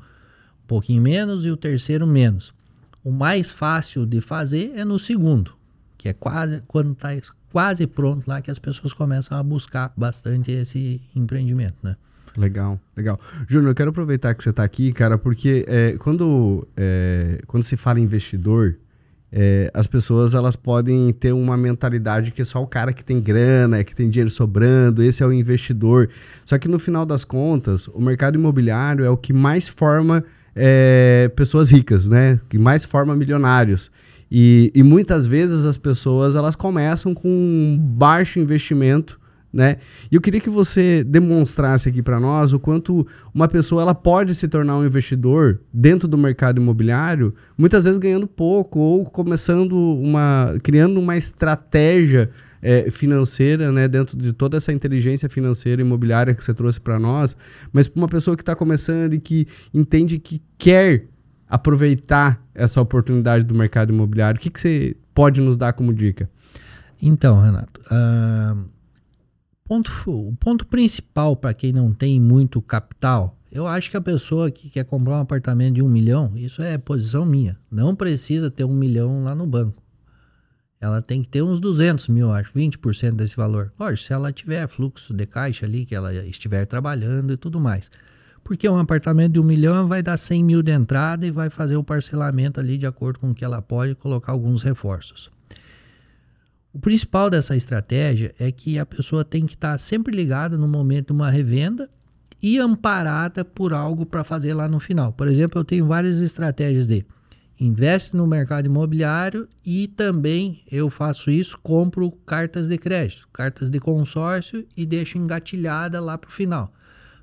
um pouquinho menos e o terceiro menos. O mais fácil de fazer é no segundo, que é quase quando está quase pronto lá que as pessoas começam a buscar bastante esse empreendimento, né? Legal, legal. Júnior, eu quero aproveitar que você está aqui, cara, porque é, quando, é, quando se fala investidor, é, as pessoas elas podem ter uma mentalidade que é só o cara que tem grana, que tem dinheiro sobrando, esse é o investidor. Só que no final das contas, o mercado imobiliário é o que mais forma é, pessoas ricas, né? Que mais forma milionários. E, e muitas vezes as pessoas elas começam com um baixo investimento né? E eu queria que você demonstrasse aqui para nós o quanto uma pessoa ela pode se tornar um investidor dentro do mercado imobiliário, muitas vezes ganhando pouco ou começando uma criando uma estratégia é, financeira, né, dentro de toda essa inteligência financeira imobiliária que você trouxe para nós, mas para uma pessoa que está começando e que entende que quer aproveitar essa oportunidade do mercado imobiliário, o que, que você pode nos dar como dica? Então, Renato, uh, ponto, o ponto principal para quem não tem muito capital, eu acho que a pessoa que quer comprar um apartamento de um milhão, isso é posição minha, não precisa ter um milhão lá no banco. Ela tem que ter uns 200 mil, acho, 20% desse valor. Lógico, se ela tiver fluxo de caixa ali, que ela estiver trabalhando e tudo mais. Porque um apartamento de um milhão vai dar 100 mil de entrada e vai fazer o parcelamento ali de acordo com o que ela pode colocar alguns reforços. O principal dessa estratégia é que a pessoa tem que estar sempre ligada no momento de uma revenda e amparada por algo para fazer lá no final. Por exemplo, eu tenho várias estratégias de investe no mercado imobiliário e também eu faço isso, compro cartas de crédito, cartas de consórcio e deixo engatilhada lá para o final.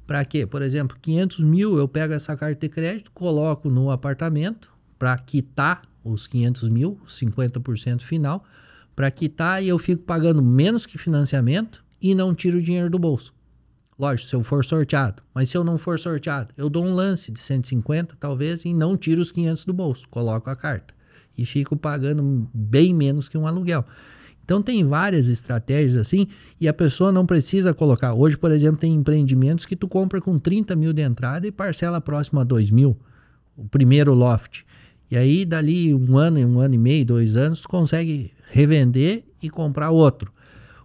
Para quê? Por exemplo, 500 mil eu pego essa carta de crédito, coloco no apartamento para quitar os 500 mil, 50% final, para quitar e eu fico pagando menos que financiamento e não tiro o dinheiro do bolso. Lógico, se eu for sorteado. Mas se eu não for sorteado, eu dou um lance de 150 talvez e não tiro os 500 do bolso, coloco a carta e fico pagando bem menos que um aluguel. Então tem várias estratégias assim e a pessoa não precisa colocar. Hoje, por exemplo, tem empreendimentos que tu compra com 30 mil de entrada e parcela próxima a 2 mil, o primeiro loft. E aí, dali um ano, um ano e meio, dois anos, tu consegue revender e comprar outro.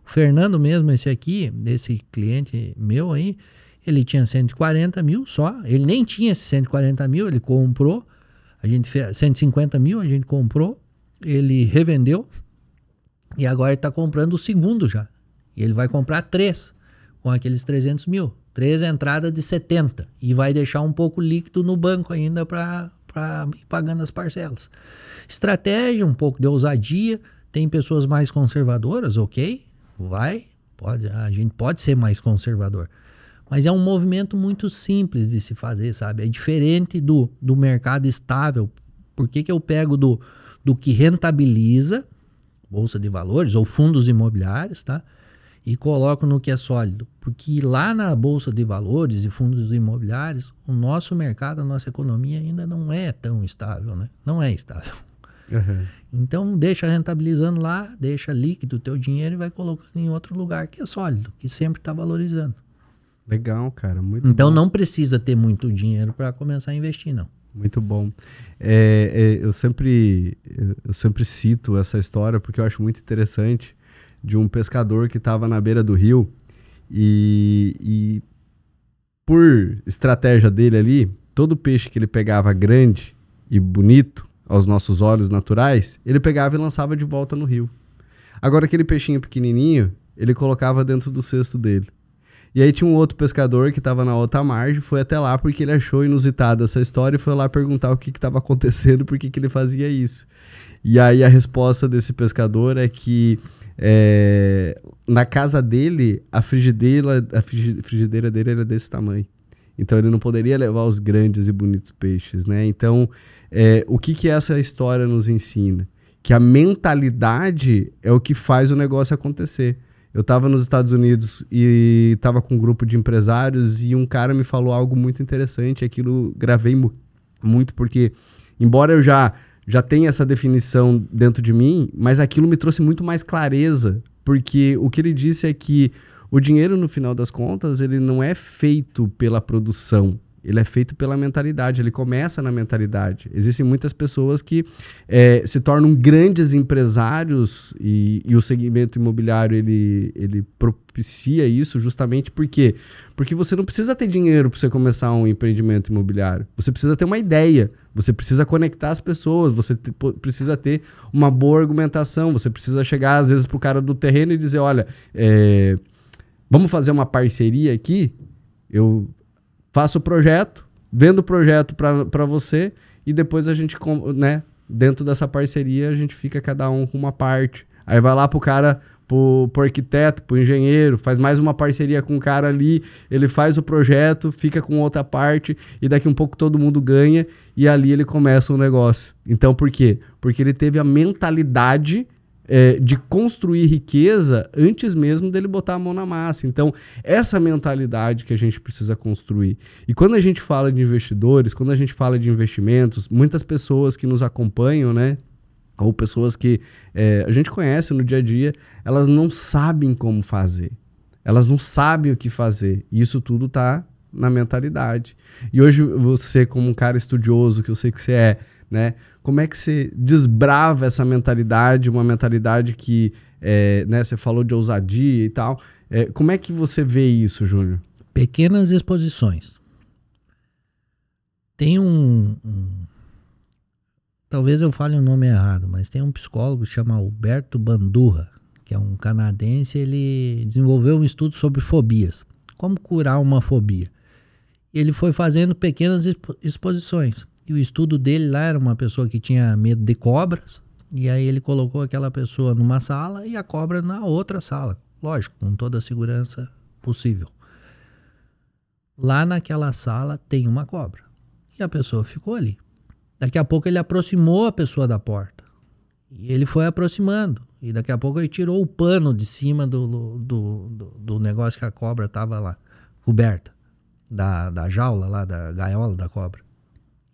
O Fernando mesmo, esse aqui, desse cliente meu aí, ele tinha 140 mil só. Ele nem tinha esses 140 mil, ele comprou. A gente fez 150 mil, a gente comprou. Ele revendeu. E agora ele está comprando o segundo já. E ele vai comprar três com aqueles 300 mil. Três entradas de 70. E vai deixar um pouco líquido no banco ainda para para ir pagando as parcelas. Estratégia, um pouco de ousadia. Tem pessoas mais conservadoras, ok? Vai, pode, a gente pode ser mais conservador. Mas é um movimento muito simples de se fazer, sabe? É diferente do, do mercado estável. Por que, que eu pego do, do que rentabiliza, bolsa de valores ou fundos imobiliários, tá? E coloco no que é sólido. Porque lá na bolsa de valores e fundos imobiliários, o nosso mercado, a nossa economia ainda não é tão estável, né? Não é estável. Uhum. Então deixa rentabilizando lá, deixa líquido o teu dinheiro e vai colocando em outro lugar que é sólido, que sempre está valorizando. Legal, cara, muito Então bom. não precisa ter muito dinheiro para começar a investir, não. Muito bom. É, é, eu sempre eu sempre cito essa história porque eu acho muito interessante de um pescador que estava na beira do rio e, e, por estratégia dele ali, todo peixe que ele pegava grande e bonito aos nossos olhos naturais, ele pegava e lançava de volta no rio. Agora aquele peixinho pequenininho, ele colocava dentro do cesto dele. E aí tinha um outro pescador que estava na outra margem, foi até lá porque ele achou inusitada essa história e foi lá perguntar o que estava acontecendo, por que ele fazia isso. E aí a resposta desse pescador é que é, na casa dele, a frigideira, a frigideira dele era desse tamanho. Então ele não poderia levar os grandes e bonitos peixes, né? Então, é, o que, que essa história nos ensina? Que a mentalidade é o que faz o negócio acontecer. Eu estava nos Estados Unidos e estava com um grupo de empresários e um cara me falou algo muito interessante. Aquilo gravei mu muito porque, embora eu já já tem essa definição dentro de mim, mas aquilo me trouxe muito mais clareza, porque o que ele disse é que o dinheiro, no final das contas, ele não é feito pela produção, ele é feito pela mentalidade, ele começa na mentalidade. Existem muitas pessoas que é, se tornam grandes empresários e, e, o segmento imobiliário ele, ele propicia isso justamente porque porque você não precisa ter dinheiro para você começar um empreendimento imobiliário. Você precisa ter uma ideia, você precisa conectar as pessoas, você te, precisa ter uma boa argumentação, você precisa chegar às vezes para o cara do terreno e dizer, olha, é, vamos fazer uma parceria aqui. Eu faço o projeto, vendo o projeto para você e depois a gente, né, dentro dessa parceria, a gente fica cada um com uma parte. Aí vai lá pro cara, pro, pro arquiteto, pro engenheiro, faz mais uma parceria com o cara ali, ele faz o projeto, fica com outra parte e daqui um pouco todo mundo ganha e ali ele começa um negócio. Então por quê? Porque ele teve a mentalidade é, de construir riqueza antes mesmo dele botar a mão na massa. Então, essa mentalidade que a gente precisa construir. E quando a gente fala de investidores, quando a gente fala de investimentos, muitas pessoas que nos acompanham, né? ou pessoas que é, a gente conhece no dia a dia, elas não sabem como fazer. Elas não sabem o que fazer. E isso tudo está na mentalidade. E hoje você, como um cara estudioso, que eu sei que você é, né? Como é que você desbrava essa mentalidade, uma mentalidade que, é, né, você falou de ousadia e tal. É, como é que você vê isso, Júnior? Pequenas exposições. Tem um, um talvez eu fale o nome errado, mas tem um psicólogo que chama Alberto Bandurra, que é um canadense, ele desenvolveu um estudo sobre fobias. Como curar uma fobia? Ele foi fazendo pequenas exposições. E o estudo dele lá era uma pessoa que tinha medo de cobras, e aí ele colocou aquela pessoa numa sala e a cobra na outra sala. Lógico, com toda a segurança possível. Lá naquela sala tem uma cobra. E a pessoa ficou ali. Daqui a pouco ele aproximou a pessoa da porta. E ele foi aproximando. E daqui a pouco ele tirou o pano de cima do, do, do, do negócio que a cobra estava lá, coberta. Da, da jaula lá, da gaiola da cobra.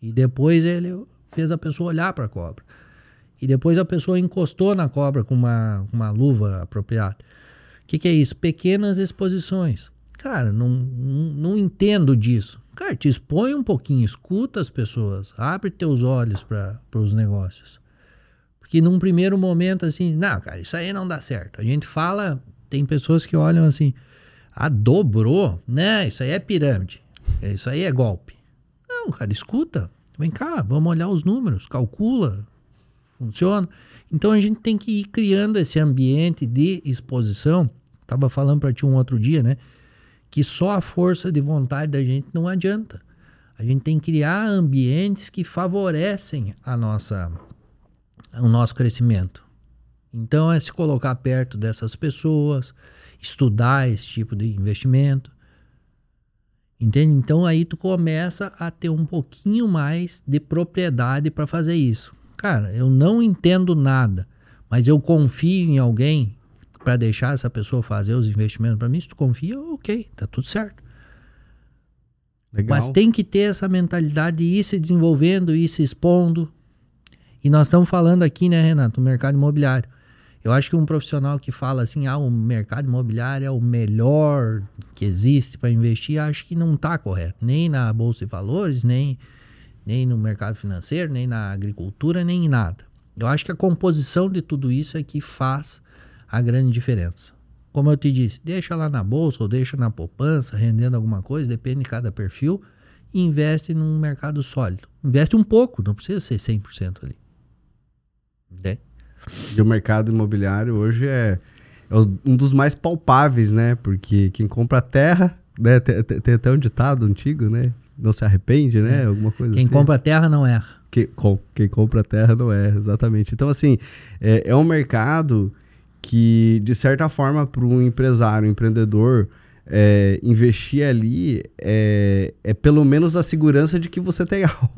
E depois ele fez a pessoa olhar para a cobra. E depois a pessoa encostou na cobra com uma, uma luva apropriada. O que, que é isso? Pequenas exposições. Cara, não, não, não entendo disso. Cara, te expõe um pouquinho, escuta as pessoas, abre teus olhos para os negócios. Porque num primeiro momento, assim, não, cara, isso aí não dá certo. A gente fala, tem pessoas que olham assim, ah, dobrou, né? Isso aí é pirâmide, isso aí é golpe. Não, cara, escuta, vem cá, vamos olhar os números, calcula, funciona. Então a gente tem que ir criando esse ambiente de exposição. Tava falando para ti um outro dia, né? que só a força de vontade da gente não adianta. A gente tem que criar ambientes que favorecem a nossa, o nosso crescimento. Então é se colocar perto dessas pessoas, estudar esse tipo de investimento. Entende? Então aí tu começa a ter um pouquinho mais de propriedade para fazer isso. Cara, eu não entendo nada, mas eu confio em alguém para deixar essa pessoa fazer os investimentos para mim, se tu confia, ok, tá tudo certo. Legal. Mas tem que ter essa mentalidade de ir se desenvolvendo, ir se expondo. E nós estamos falando aqui, né, Renato, do mercado imobiliário. Eu acho que um profissional que fala assim, ah, o mercado imobiliário é o melhor que existe para investir, acho que não está correto. Nem na Bolsa de Valores, nem, nem no mercado financeiro, nem na agricultura, nem em nada. Eu acho que a composição de tudo isso é que faz a grande diferença. Como eu te disse, deixa lá na bolsa ou deixa na poupança, rendendo alguma coisa, depende de cada perfil, e investe num mercado sólido. Investe um pouco, não precisa ser 100% ali. É. E o mercado imobiliário hoje é, é um dos mais palpáveis, né? Porque quem compra terra, né? Tem, tem, até um ditado antigo, né? Não se arrepende, né? É. Alguma coisa quem assim. compra terra não erra. Quem, quem compra terra não erra, exatamente. Então, assim, é, é um mercado que, de certa forma, para um empresário, um empreendedor, é, investir ali é, é, pelo menos a segurança de que você tem <laughs> algo,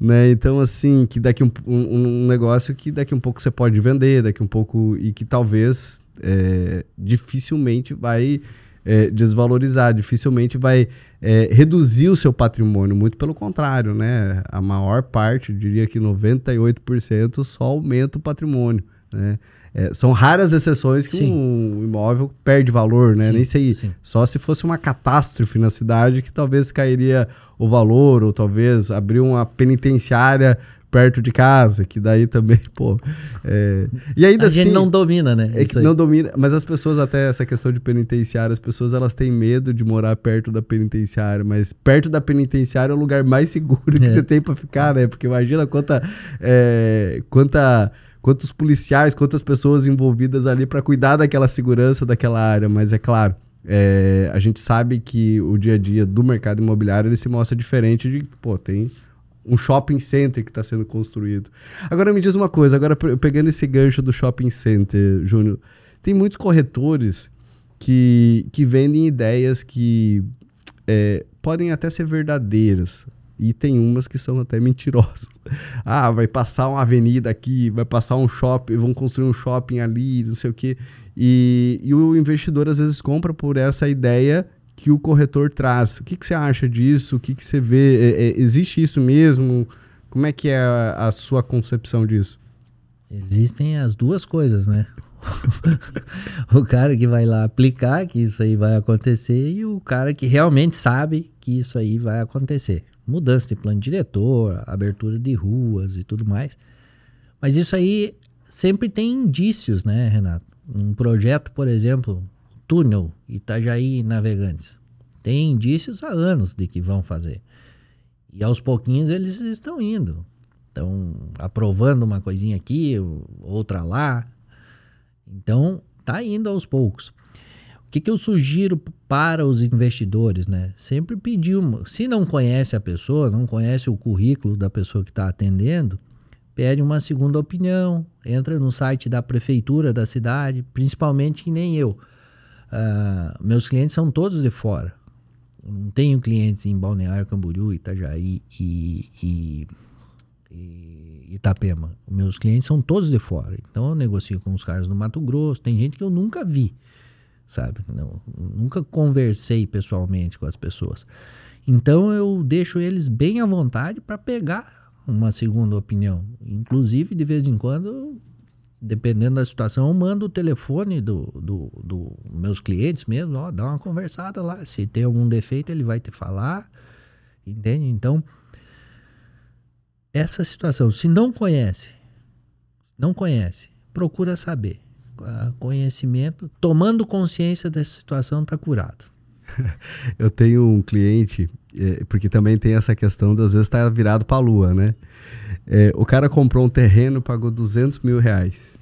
né? Então, assim, que daqui um, um, um, negócio que daqui um pouco você pode vender, daqui um pouco e que talvez é, dificilmente vai é, desvalorizar, dificilmente vai é, reduzir o seu patrimônio, muito pelo contrário, né? A maior parte, eu diria que 98% só aumenta o patrimônio, né? É, são raras exceções que sim. um imóvel perde valor, né? Sim, Nem sei. Sim. Só se fosse uma catástrofe na cidade que talvez cairia o valor, ou talvez abrir uma penitenciária perto de casa, que daí também, <laughs> pô. É... E ainda a assim. A gente não domina, né? É não domina, mas as pessoas, até essa questão de penitenciária, as pessoas elas têm medo de morar perto da penitenciária, mas perto da penitenciária é o lugar mais seguro que é. você tem para ficar, né? Porque imagina quanta. É, quanta quantos policiais, quantas pessoas envolvidas ali para cuidar daquela segurança daquela área. Mas é claro, é, a gente sabe que o dia a dia do mercado imobiliário ele se mostra diferente de, pô, tem um shopping center que está sendo construído. Agora me diz uma coisa, agora pegando esse gancho do shopping center, Júnior, Tem muitos corretores que, que vendem ideias que é, podem até ser verdadeiras. E tem umas que são até mentirosas. <laughs> Ah, vai passar uma avenida aqui, vai passar um shopping, vão construir um shopping ali, não sei o quê. E, e o investidor às vezes compra por essa ideia que o corretor traz. O que, que você acha disso? O que, que você vê? É, é, existe isso mesmo? Como é que é a, a sua concepção disso? Existem as duas coisas, né? <laughs> o cara que vai lá aplicar que isso aí vai acontecer e o cara que realmente sabe que isso aí vai acontecer. Mudança de plano diretor, abertura de ruas e tudo mais. Mas isso aí sempre tem indícios, né, Renato? Um projeto, por exemplo, túnel Itajaí Navegantes. Tem indícios há anos de que vão fazer. E aos pouquinhos eles estão indo. Estão aprovando uma coisinha aqui, outra lá. Então, tá indo aos poucos. O que, que eu sugiro para os investidores, né? Sempre pedir uma. Se não conhece a pessoa, não conhece o currículo da pessoa que está atendendo, pede uma segunda opinião, entra no site da prefeitura da cidade, principalmente que nem eu. Uh, meus clientes são todos de fora. Não tenho clientes em Balneário Camboriú, Itajaí e, e, e Itapema. Meus clientes são todos de fora. Então eu negocio com os caras do Mato Grosso. Tem gente que eu nunca vi, sabe? Não, nunca conversei pessoalmente com as pessoas. Então eu deixo eles bem à vontade para pegar uma segunda opinião. Inclusive, de vez em quando, dependendo da situação, eu mando o telefone do, do, do meus clientes mesmo, ó, dá uma conversada lá. Se tem algum defeito, ele vai te falar, entende? Então, essa situação, se não conhece, não conhece, procura saber. Conhecimento, tomando consciência dessa situação, está curado. <laughs> Eu tenho um cliente, é, porque também tem essa questão às vezes estar tá virado para a lua, né? É, o cara comprou um terreno, pagou 200 mil reais.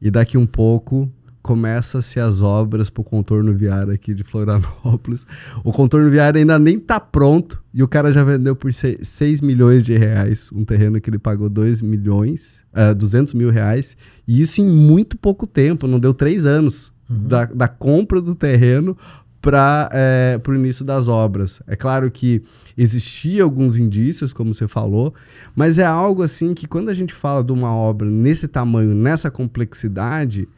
E daqui um pouco começa-se as obras para o contorno viário aqui de Florianópolis. O contorno viário ainda nem está pronto e o cara já vendeu por 6 milhões de reais um terreno que ele pagou 2 milhões, uh, é, 200 mil reais. E isso em muito pouco tempo, não deu três anos uhum. da, da compra do terreno para é, o início das obras. É claro que existia alguns indícios, como você falou, mas é algo assim que quando a gente fala de uma obra nesse tamanho, nessa complexidade,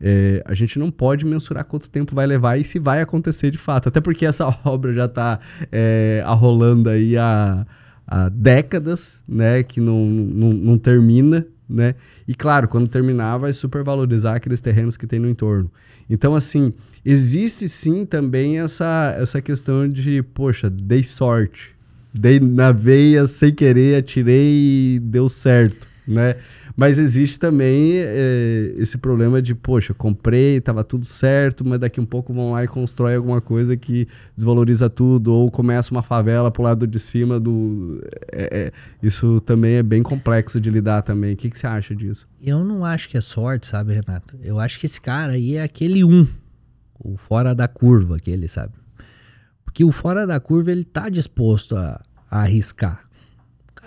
é, a gente não pode mensurar quanto tempo vai levar e se vai acontecer de fato. Até porque essa <laughs> obra já está é, arrolando aí há, há, décadas, né? Que não, não, não termina, né? E claro, quando terminar, vai supervalorizar aqueles terrenos que tem no entorno. Então, assim, existe sim também essa, essa questão de, poxa, dei sorte. Dei na veia sem querer, atirei e deu certo, né? Mas existe também é, esse problema de, poxa, comprei, estava tudo certo, mas daqui um pouco vão lá e constrói alguma coisa que desvaloriza tudo, ou começa uma favela pro lado de cima do. É, é, isso também é bem complexo de lidar também. O que, que você acha disso? Eu não acho que é sorte, sabe, Renato? Eu acho que esse cara aí é aquele um o fora da curva, aquele, sabe? Porque o fora da curva ele tá disposto a, a arriscar.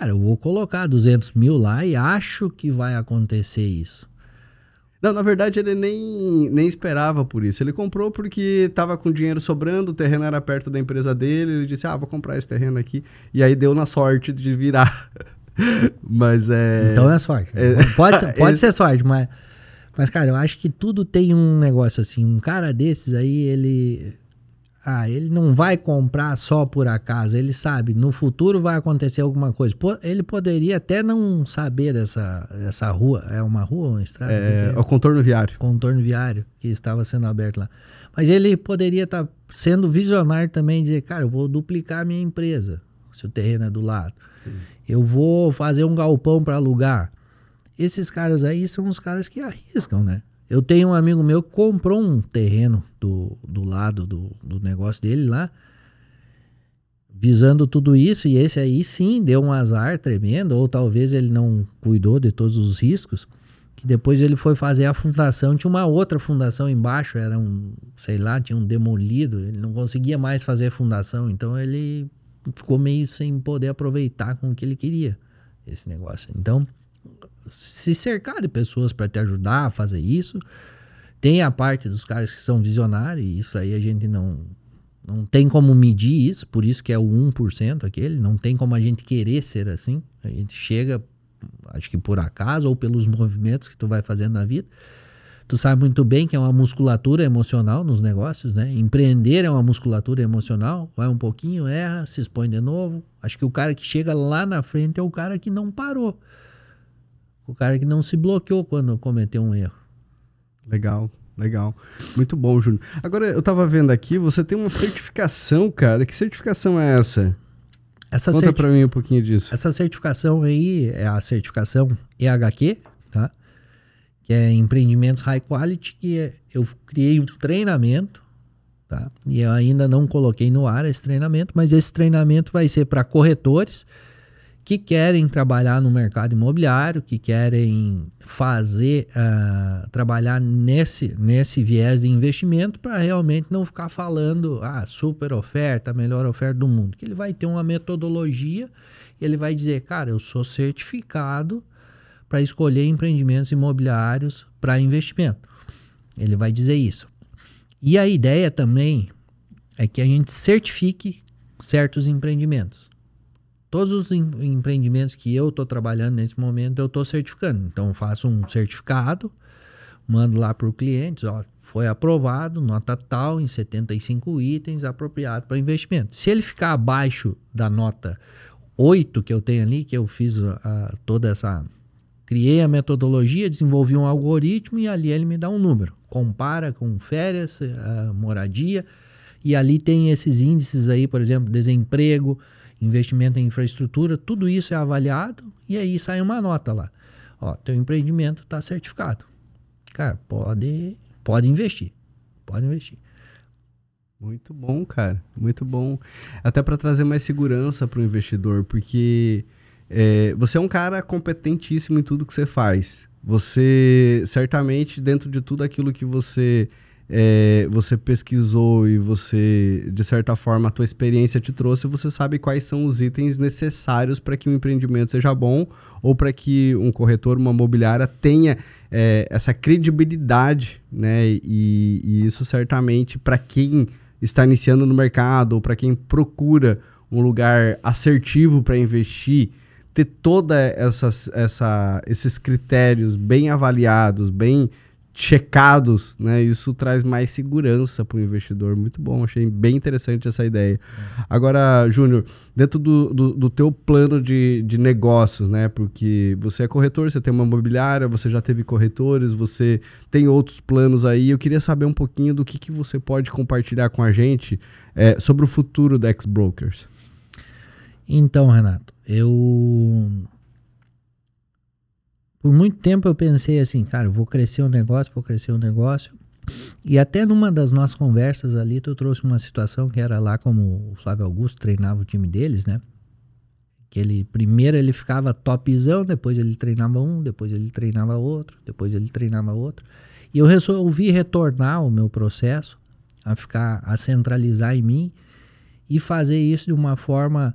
Cara, eu vou colocar 200 mil lá e acho que vai acontecer isso. Não, na verdade ele nem, nem esperava por isso. Ele comprou porque estava com dinheiro sobrando, o terreno era perto da empresa dele. Ele disse: Ah, vou comprar esse terreno aqui. E aí deu na sorte de virar. <laughs> mas é. Então é sorte. É... Pode, pode <laughs> ser sorte, mas mas, cara, eu acho que tudo tem um negócio assim. Um cara desses aí, ele. Ah, ele não vai comprar só por acaso. Ele sabe, no futuro vai acontecer alguma coisa. ele poderia até não saber dessa, dessa rua. É uma rua ou uma estrada? É, é, o contorno viário. Contorno viário que estava sendo aberto lá. Mas ele poderia estar tá sendo visionário também, dizer, cara, eu vou duplicar a minha empresa, se o terreno é do lado. Sim. Eu vou fazer um galpão para alugar. Esses caras aí são os caras que arriscam, né? Eu tenho um amigo meu que comprou um terreno do, do lado do, do negócio dele lá, visando tudo isso, e esse aí sim deu um azar tremendo, ou talvez ele não cuidou de todos os riscos, que depois ele foi fazer a fundação, tinha uma outra fundação embaixo, era um, sei lá, tinha um demolido, ele não conseguia mais fazer fundação, então ele ficou meio sem poder aproveitar com o que ele queria, esse negócio. Então, se cercar de pessoas para te ajudar a fazer isso. Tem a parte dos caras que são visionários, e isso aí a gente não, não tem como medir isso, por isso que é o 1% aquele, não tem como a gente querer ser assim. A gente chega, acho que por acaso ou pelos movimentos que tu vai fazendo na vida. Tu sabe muito bem que é uma musculatura emocional nos negócios, né? Empreender é uma musculatura emocional, vai um pouquinho, erra, se expõe de novo. Acho que o cara que chega lá na frente é o cara que não parou. O cara que não se bloqueou quando cometeu um erro. Legal, legal. Muito bom, Júnior. Agora, eu tava vendo aqui, você tem uma certificação, cara. Que certificação é essa? essa Conta certi... para mim um pouquinho disso. Essa certificação aí é a certificação EHQ, tá? Que é Empreendimentos High Quality, que é, eu criei um treinamento, tá? E eu ainda não coloquei no ar esse treinamento, mas esse treinamento vai ser para corretores, que querem trabalhar no mercado imobiliário, que querem fazer, uh, trabalhar nesse, nesse viés de investimento para realmente não ficar falando, ah, super oferta, melhor oferta do mundo. Que ele vai ter uma metodologia, ele vai dizer, cara, eu sou certificado para escolher empreendimentos imobiliários para investimento. Ele vai dizer isso. E a ideia também é que a gente certifique certos empreendimentos. Todos os em, empreendimentos que eu estou trabalhando nesse momento, eu estou certificando. Então, faço um certificado, mando lá para o cliente, ó, foi aprovado, nota tal, em 75 itens, apropriado para investimento. Se ele ficar abaixo da nota 8 que eu tenho ali, que eu fiz a, toda essa. Criei a metodologia, desenvolvi um algoritmo e ali ele me dá um número. Compara com férias, moradia, e ali tem esses índices aí, por exemplo, desemprego, investimento em infraestrutura, tudo isso é avaliado e aí sai uma nota lá. Ó, teu empreendimento está certificado. Cara, pode, pode investir. Pode investir. Muito bom, cara. Muito bom. Até para trazer mais segurança para o investidor, porque é, você é um cara competentíssimo em tudo que você faz. Você, certamente, dentro de tudo aquilo que você é, você pesquisou e você, de certa forma, a tua experiência te trouxe, você sabe quais são os itens necessários para que um empreendimento seja bom ou para que um corretor, uma mobiliária tenha é, essa credibilidade, né? E, e isso certamente para quem está iniciando no mercado ou para quem procura um lugar assertivo para investir, ter toda essas, essa, esses critérios bem avaliados, bem checados, né? Isso traz mais segurança para o investidor. Muito bom, achei bem interessante essa ideia. Agora, Júnior, dentro do, do, do, teu plano de, de negócios, né? Porque você é corretor, você tem uma imobiliária, você já teve corretores, você tem outros planos aí. Eu queria saber um pouquinho do que, que você pode compartilhar com a gente é, sobre o futuro da X-Brokers. Então, Renato, eu por muito tempo eu pensei assim, cara, vou crescer o um negócio, vou crescer o um negócio. E até numa das nossas conversas ali, tu trouxe uma situação que era lá como o Flávio Augusto treinava o time deles, né? Que ele, primeiro ele ficava topzão, depois ele treinava um, depois ele treinava outro, depois ele treinava outro. E eu resolvi retornar o meu processo a ficar, a centralizar em mim e fazer isso de uma forma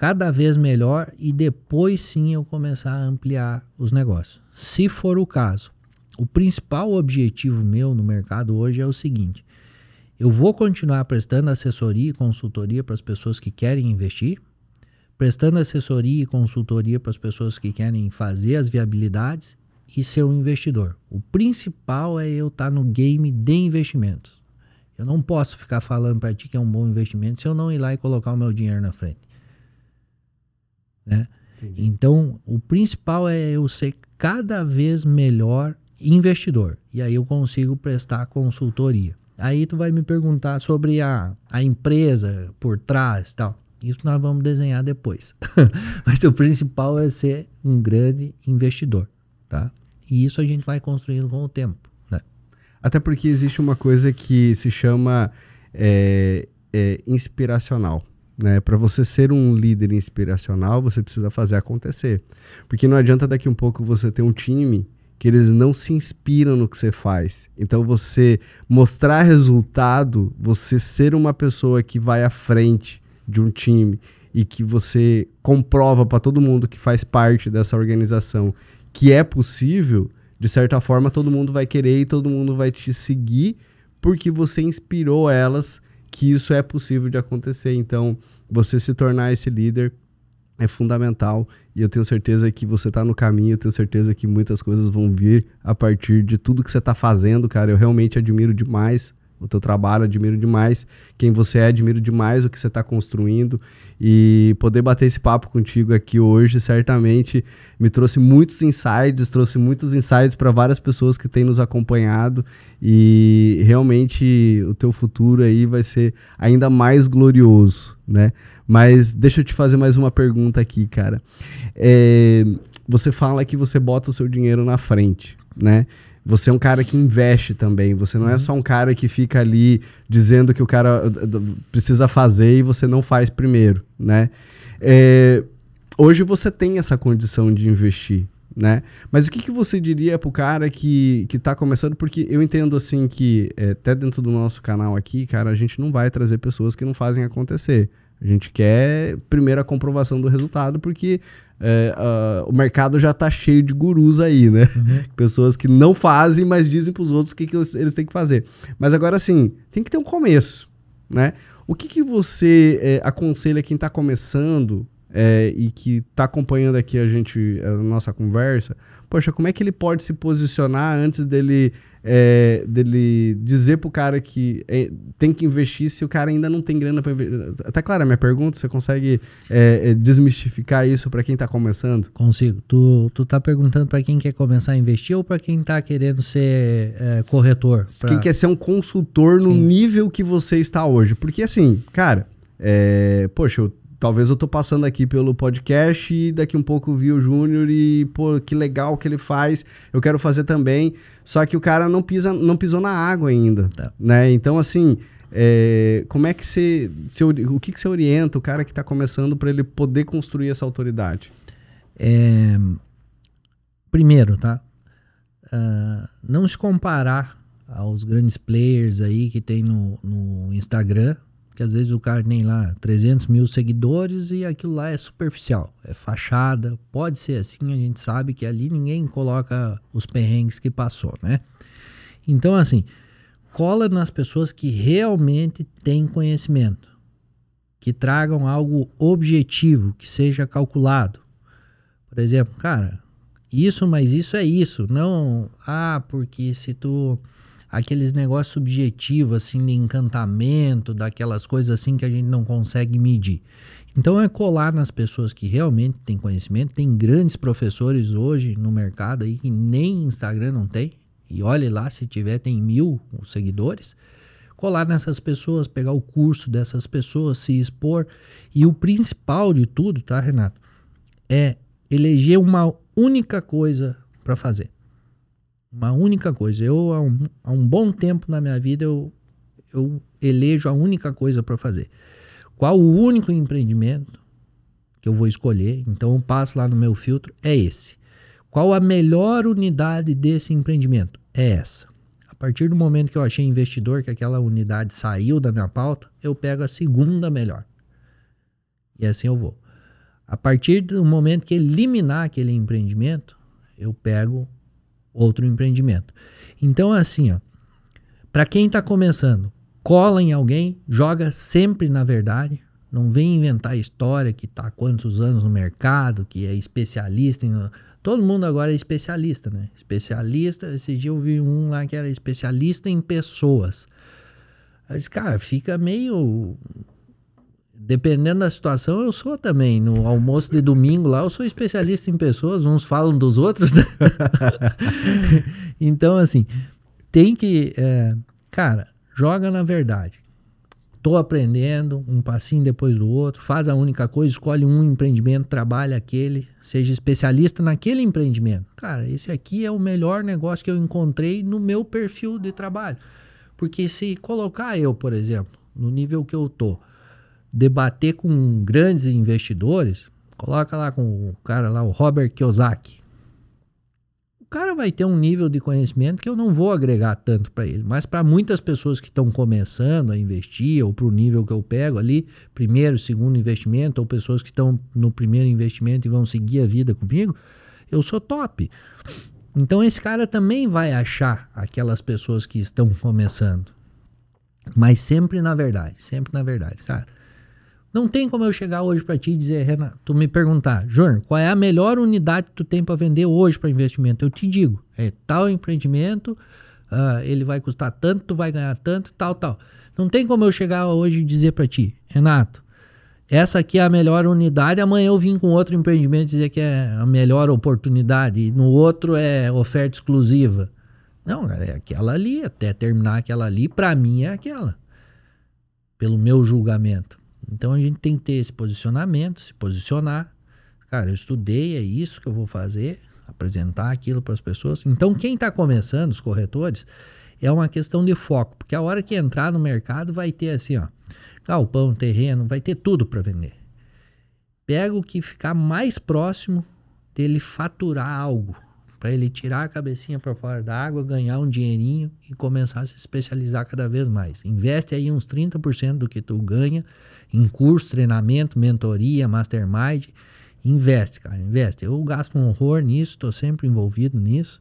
cada vez melhor e depois sim eu começar a ampliar os negócios. Se for o caso, o principal objetivo meu no mercado hoje é o seguinte: eu vou continuar prestando assessoria e consultoria para as pessoas que querem investir, prestando assessoria e consultoria para as pessoas que querem fazer as viabilidades e ser um investidor. O principal é eu estar no game de investimentos. Eu não posso ficar falando para ti que é um bom investimento se eu não ir lá e colocar o meu dinheiro na frente. Né? Então, o principal é eu ser cada vez melhor investidor. E aí eu consigo prestar consultoria. Aí tu vai me perguntar sobre a, a empresa por trás tal. Isso nós vamos desenhar depois. <laughs> Mas o principal é ser um grande investidor, tá? E isso a gente vai construindo com o tempo, né? Até porque existe uma coisa que se chama é, é, inspiracional. Né? Para você ser um líder inspiracional, você precisa fazer acontecer. Porque não adianta daqui um pouco você ter um time que eles não se inspiram no que você faz. Então você mostrar resultado, você ser uma pessoa que vai à frente de um time e que você comprova para todo mundo que faz parte dessa organização que é possível, de certa forma todo mundo vai querer e todo mundo vai te seguir porque você inspirou elas que isso é possível de acontecer. Então, você se tornar esse líder é fundamental e eu tenho certeza que você está no caminho, eu tenho certeza que muitas coisas vão vir a partir de tudo que você está fazendo, cara. Eu realmente admiro demais o teu trabalho, admiro demais quem você é, admiro demais o que você está construindo e poder bater esse papo contigo aqui hoje certamente me trouxe muitos insights, trouxe muitos insights para várias pessoas que têm nos acompanhado e realmente o teu futuro aí vai ser ainda mais glorioso, né? Mas deixa eu te fazer mais uma pergunta aqui, cara. É, você fala que você bota o seu dinheiro na frente, né? Você é um cara que investe também. Você não é uhum. só um cara que fica ali dizendo que o cara precisa fazer e você não faz primeiro, né? É, hoje você tem essa condição de investir, né? Mas o que, que você diria pro cara que, que tá começando? Porque eu entendo, assim, que é, até dentro do nosso canal aqui, cara, a gente não vai trazer pessoas que não fazem acontecer. A gente quer primeiro a comprovação do resultado, porque é, o mercado já está cheio de gurus aí, né? Uhum. <laughs> Pessoas que não fazem, mas dizem para os outros o que, que eles, eles, têm que fazer. Mas agora sim, tem que ter um começo, né? O que, que você é, aconselha quem está começando é, e que está acompanhando aqui a gente, a nossa conversa? Poxa, como é que ele pode se posicionar antes dele é, dele dizer pro cara que é, tem que investir se o cara ainda não tem grana para investir. Tá claro a minha pergunta? Você consegue é, é desmistificar isso para quem tá começando? Consigo. Tu, tu tá perguntando para quem quer começar a investir ou para quem tá querendo ser é, corretor? Pra... Quem quer ser um consultor no Sim. nível que você está hoje. Porque assim, cara, é, poxa, eu talvez eu tô passando aqui pelo podcast e daqui um pouco vi o Júnior e, pô, que legal que ele faz, eu quero fazer também. Só que o cara não, pisa, não pisou na água ainda, tá. né? Então, assim, é, como é que você, você, o que, que você orienta o cara que está começando para ele poder construir essa autoridade? É, primeiro, tá? Uh, não se comparar aos grandes players aí que tem no, no Instagram, que às vezes o cara tem lá 300 mil seguidores e aquilo lá é superficial, é fachada, pode ser assim, a gente sabe que ali ninguém coloca os perrengues que passou, né? Então, assim, cola nas pessoas que realmente têm conhecimento, que tragam algo objetivo, que seja calculado. Por exemplo, cara, isso, mas isso é isso, não, ah, porque se tu aqueles negócios subjetivos, assim, de encantamento, daquelas coisas assim que a gente não consegue medir. Então é colar nas pessoas que realmente têm conhecimento. Tem grandes professores hoje no mercado aí que nem Instagram não tem. E olhe lá, se tiver, tem mil seguidores. Colar nessas pessoas, pegar o curso dessas pessoas, se expor. E o principal de tudo, tá, Renato? É eleger uma única coisa para fazer. Uma única coisa. Eu, há um, há um bom tempo na minha vida, eu, eu elejo a única coisa para fazer. Qual o único empreendimento que eu vou escolher? Então eu passo lá no meu filtro, é esse. Qual a melhor unidade desse empreendimento? É essa. A partir do momento que eu achei investidor, que aquela unidade saiu da minha pauta, eu pego a segunda melhor. E assim eu vou. A partir do momento que eliminar aquele empreendimento, eu pego outro empreendimento. Então, assim, ó, para quem está começando, cola em alguém, joga sempre na verdade. Não vem inventar história que está há quantos anos no mercado, que é especialista em. Todo mundo agora é especialista, né? Especialista. Esse dia eu vi um lá que era especialista em pessoas. Mas, cara, fica meio dependendo da situação, eu sou também. No almoço de domingo lá, eu sou especialista em pessoas, uns falam dos outros. Né? <laughs> então, assim, tem que. É, cara, joga na verdade. Tô aprendendo, um passinho depois do outro, faz a única coisa, escolhe um empreendimento, trabalha aquele, seja especialista naquele empreendimento. Cara, esse aqui é o melhor negócio que eu encontrei no meu perfil de trabalho. Porque se colocar eu, por exemplo, no nível que eu tô, debater com grandes investidores, coloca lá com o cara lá, o Robert Kiyosaki. O cara vai ter um nível de conhecimento que eu não vou agregar tanto para ele, mas para muitas pessoas que estão começando a investir ou para o nível que eu pego ali, primeiro, segundo investimento, ou pessoas que estão no primeiro investimento e vão seguir a vida comigo, eu sou top. Então esse cara também vai achar aquelas pessoas que estão começando. Mas sempre na verdade, sempre na verdade, cara. Não tem como eu chegar hoje para ti e dizer, Renato, tu me perguntar, Júnior, qual é a melhor unidade que tu tem para vender hoje para investimento? Eu te digo, é tal empreendimento, uh, ele vai custar tanto, tu vai ganhar tanto, tal, tal. Não tem como eu chegar hoje e dizer para ti, Renato, essa aqui é a melhor unidade, amanhã eu vim com outro empreendimento dizer que é a melhor oportunidade, e no outro é oferta exclusiva. Não, cara, é aquela ali, até terminar aquela ali, para mim é aquela. Pelo meu julgamento. Então a gente tem que ter esse posicionamento, se posicionar. Cara, eu estudei, é isso que eu vou fazer, apresentar aquilo para as pessoas. Então quem está começando, os corretores, é uma questão de foco, porque a hora que entrar no mercado vai ter assim, ó, galpão, terreno, vai ter tudo para vender. Pega o que ficar mais próximo dele faturar algo, para ele tirar a cabecinha para fora da água, ganhar um dinheirinho e começar a se especializar cada vez mais. Investe aí uns 30% do que tu ganha em curso, treinamento, mentoria, mastermind. Investe, cara, investe. Eu gasto um horror nisso, estou sempre envolvido nisso.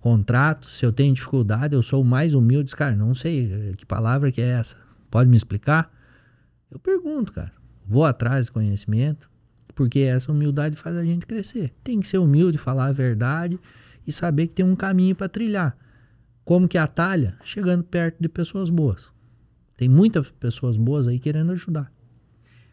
Contrato, se eu tenho dificuldade, eu sou o mais humilde. Cara, não sei eh, que palavra que é essa. Pode me explicar? Eu pergunto, cara. Vou atrás de conhecimento, porque essa humildade faz a gente crescer. Tem que ser humilde, falar a verdade e saber que tem um caminho para trilhar. Como que atalha? Chegando perto de pessoas boas. Tem muitas pessoas boas aí querendo ajudar.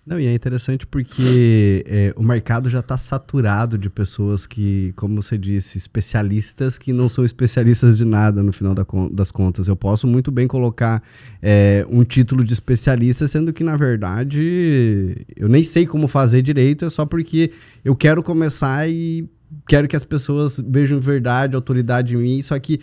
Não, e é interessante porque é, o mercado já está saturado de pessoas que, como você disse, especialistas que não são especialistas de nada no final da, das contas. Eu posso muito bem colocar é, um título de especialista, sendo que, na verdade, eu nem sei como fazer direito, é só porque eu quero começar e quero que as pessoas vejam verdade, autoridade em mim. Só que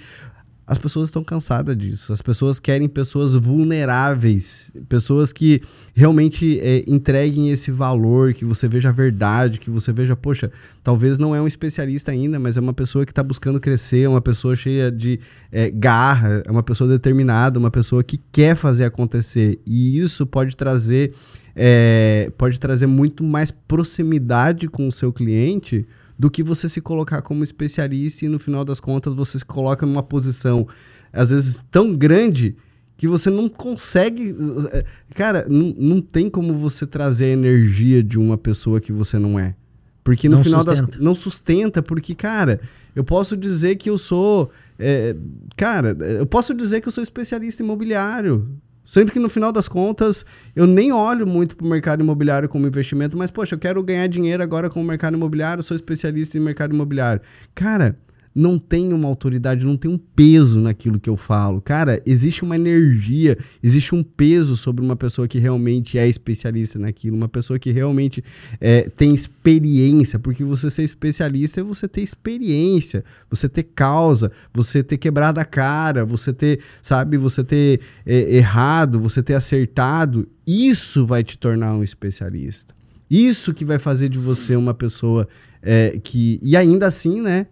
as pessoas estão cansadas disso. As pessoas querem pessoas vulneráveis, pessoas que realmente é, entreguem esse valor, que você veja a verdade, que você veja, poxa, talvez não é um especialista ainda, mas é uma pessoa que está buscando crescer, é uma pessoa cheia de é, garra, é uma pessoa determinada, uma pessoa que quer fazer acontecer. E isso pode trazer, é, pode trazer muito mais proximidade com o seu cliente do que você se colocar como especialista e no final das contas você se coloca numa posição, às vezes, tão grande que você não consegue. Eh, cara, não, não tem como você trazer a energia de uma pessoa que você não é. Porque no não final sustenta. das não sustenta, porque, cara, eu posso dizer que eu sou. É, cara, eu posso dizer que eu sou especialista imobiliário. Sendo que no final das contas, eu nem olho muito para o mercado imobiliário como investimento, mas, poxa, eu quero ganhar dinheiro agora com o mercado imobiliário, sou especialista em mercado imobiliário. Cara, não tem uma autoridade, não tem um peso naquilo que eu falo. Cara, existe uma energia, existe um peso sobre uma pessoa que realmente é especialista naquilo, uma pessoa que realmente é, tem experiência, porque você ser especialista é você ter experiência, você ter causa, você ter quebrado a cara, você ter, sabe, você ter é, errado, você ter acertado. Isso vai te tornar um especialista. Isso que vai fazer de você uma pessoa é, que. E ainda assim, né?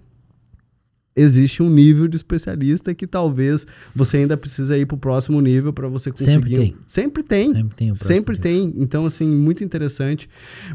Existe um nível de especialista que talvez você ainda precisa ir para o próximo nível para você conseguir. Sempre tem. Sempre tem. Sempre tem. Sempre tem. Então, assim, muito interessante.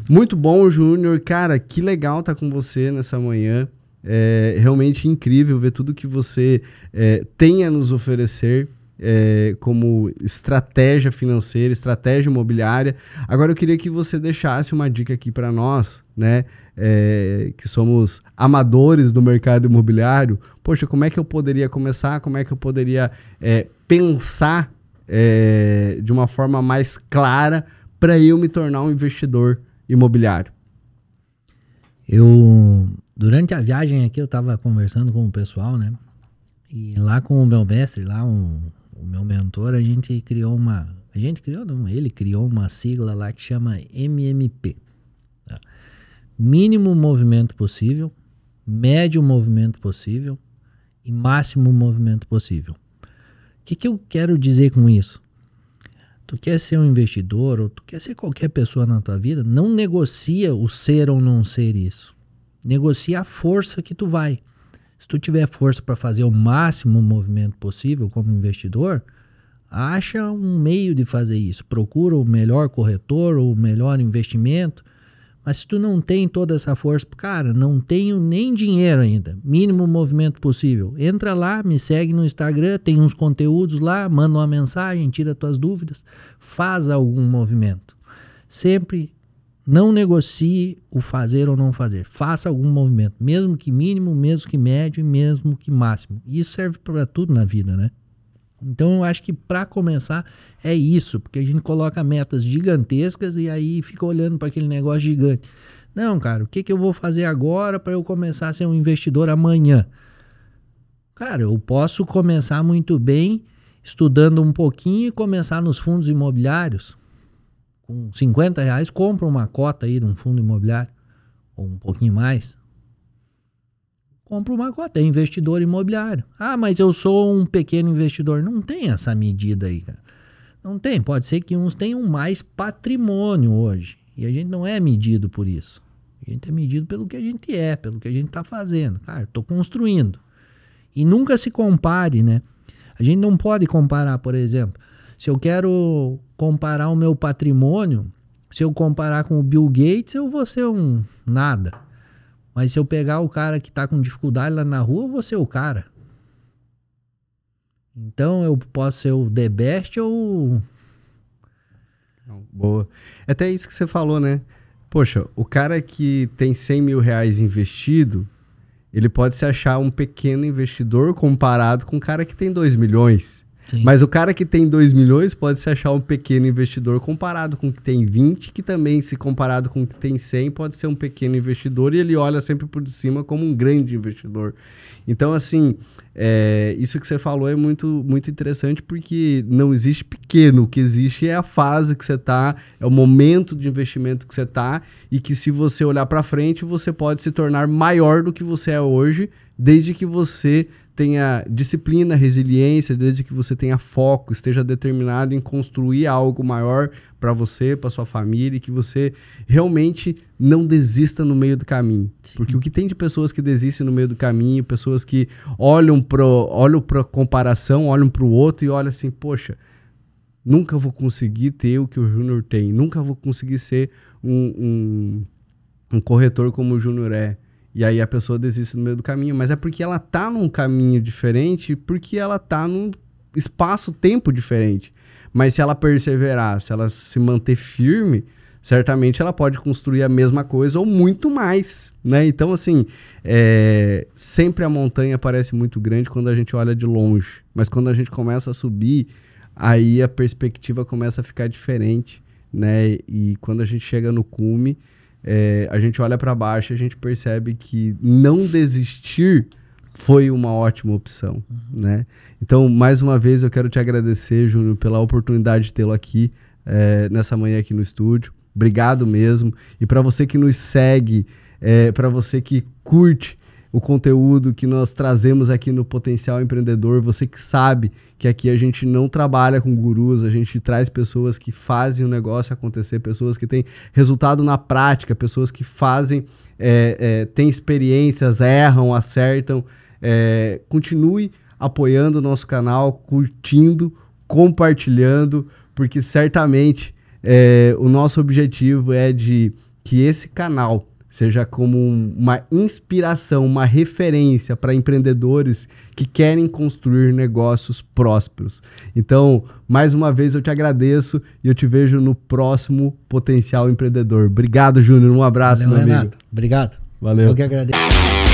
Muito bom, Júnior. Cara, que legal estar tá com você nessa manhã. É realmente incrível ver tudo que você é, tem a nos oferecer. É, como estratégia financeira, estratégia imobiliária. Agora eu queria que você deixasse uma dica aqui para nós, né? É, que somos amadores do mercado imobiliário, poxa, como é que eu poderia começar? Como é que eu poderia é, pensar é, de uma forma mais clara para eu me tornar um investidor imobiliário? Eu, durante a viagem aqui, eu estava conversando com o pessoal, né? E lá com o meu mestre, lá um, o meu mentor, a gente criou uma. A gente criou, não, ele criou uma sigla lá que chama MMP mínimo movimento possível, médio movimento possível e máximo movimento possível. O que, que eu quero dizer com isso? Tu quer ser um investidor ou tu quer ser qualquer pessoa na tua vida, não negocia o ser ou não ser isso. Negocia a força que tu vai. Se tu tiver força para fazer o máximo movimento possível como investidor, acha um meio de fazer isso. Procura o melhor corretor ou o melhor investimento Mas se tu não tem toda essa força, cara, não tenho nem dinheiro ainda, mínimo movimento possível. Entra lá, me segue no Instagram, tem uns conteúdos lá, manda uma mensagem, tira tuas dúvidas, faz algum movimento. Sempre não negocie o fazer ou não fazer. Faça algum movimento, mesmo que mínimo, mesmo que médio e mesmo que máximo. Isso serve para tudo na vida, né? Então eu acho que para começar é isso, porque a gente coloca metas gigantescas e aí fica olhando para aquele negócio gigante. Não, cara, o que, que eu vou fazer agora para eu começar a ser um investidor amanhã? Cara, eu posso começar muito bem estudando um pouquinho e começar nos fundos imobiliários com 50 reais, compra uma cota aí de um fundo imobiliário, ou um pouquinho mais. Compra uma cota, é investidor imobiliário. Ah, mas eu sou um pequeno investidor. Não tem essa medida aí, cara. Não tem. Pode ser que uns tenham mais patrimônio hoje. E a gente não é medido por isso. A gente é medido pelo que a gente é, pelo que a gente está fazendo. Cara, estou construindo. E nunca se compare, né? A gente não pode comparar, por exemplo, se eu quero comparar o meu patrimônio, se eu comparar com o Bill Gates, eu vou ser um nada. Mas se eu pegar o cara que está com dificuldade lá na rua, eu vou ser o cara. Então eu posso ser o The Best ou. Boa. É até isso que você falou, né? Poxa, o cara que tem 100 mil reais investido, ele pode se achar um pequeno investidor comparado com o cara que tem 2 milhões. Mas o cara que tem 2 milhões pode se achar um pequeno investidor comparado com o que tem 20, que também, se comparado com o que tem 100, pode ser um pequeno investidor e ele olha sempre por cima como um grande investidor. Então, assim, é, isso que você falou é muito, muito interessante porque não existe pequeno, o que existe é a fase que você está, é o momento de investimento que você está e que se você olhar para frente, você pode se tornar maior do que você é hoje, desde que você tenha disciplina, resiliência, desde que você tenha foco, esteja determinado em construir algo maior para você, para sua família, e que você realmente não desista no meio do caminho. Sim. Porque o que tem de pessoas que desistem no meio do caminho, pessoas que olham para olham a comparação, olham para o outro e olham assim, poxa, nunca vou conseguir ter o que o Júnior tem, nunca vou conseguir ser um, um, um corretor como o Júnior é e aí a pessoa desiste no meio do caminho. Mas é porque ela tá num caminho diferente, porque ela tá num espaço-tempo diferente. Mas se ela perseverar, se ela se manter firme, certamente ela pode construir a mesma coisa ou muito mais, né? Então, assim, é... sempre a montanha parece muito grande quando a gente olha de longe. Mas quando a gente começa a subir, aí a perspectiva começa a ficar diferente, né? E quando a gente chega no cume é, a gente olha para baixo e a gente percebe que não desistir foi uma ótima opção, uhum. né? Então, mais uma vez, eu quero te agradecer, Júnior, pela oportunidade de tê-lo aqui é, nessa manhã aqui no estúdio. Obrigado mesmo. E para você que nos segue, é, para você que curte o conteúdo que nós trazemos aqui no Potencial Empreendedor. Você que sabe que aqui a gente não trabalha com gurus, a gente traz pessoas que fazem o negócio acontecer, pessoas que têm resultado na prática, pessoas que fazem, é, é, têm experiências, erram, acertam. É, continue apoiando o nosso canal, curtindo, compartilhando, porque certamente é, o nosso objetivo é de que esse canal seja como uma inspiração, uma referência para empreendedores que querem construir negócios prósperos. Então, mais uma vez eu te agradeço e eu te vejo no próximo Potencial Empreendedor. Obrigado, Júnior. Um abraço, Valeu, meu amigo. Renato. Obrigado. Valeu. Eu que agradeço.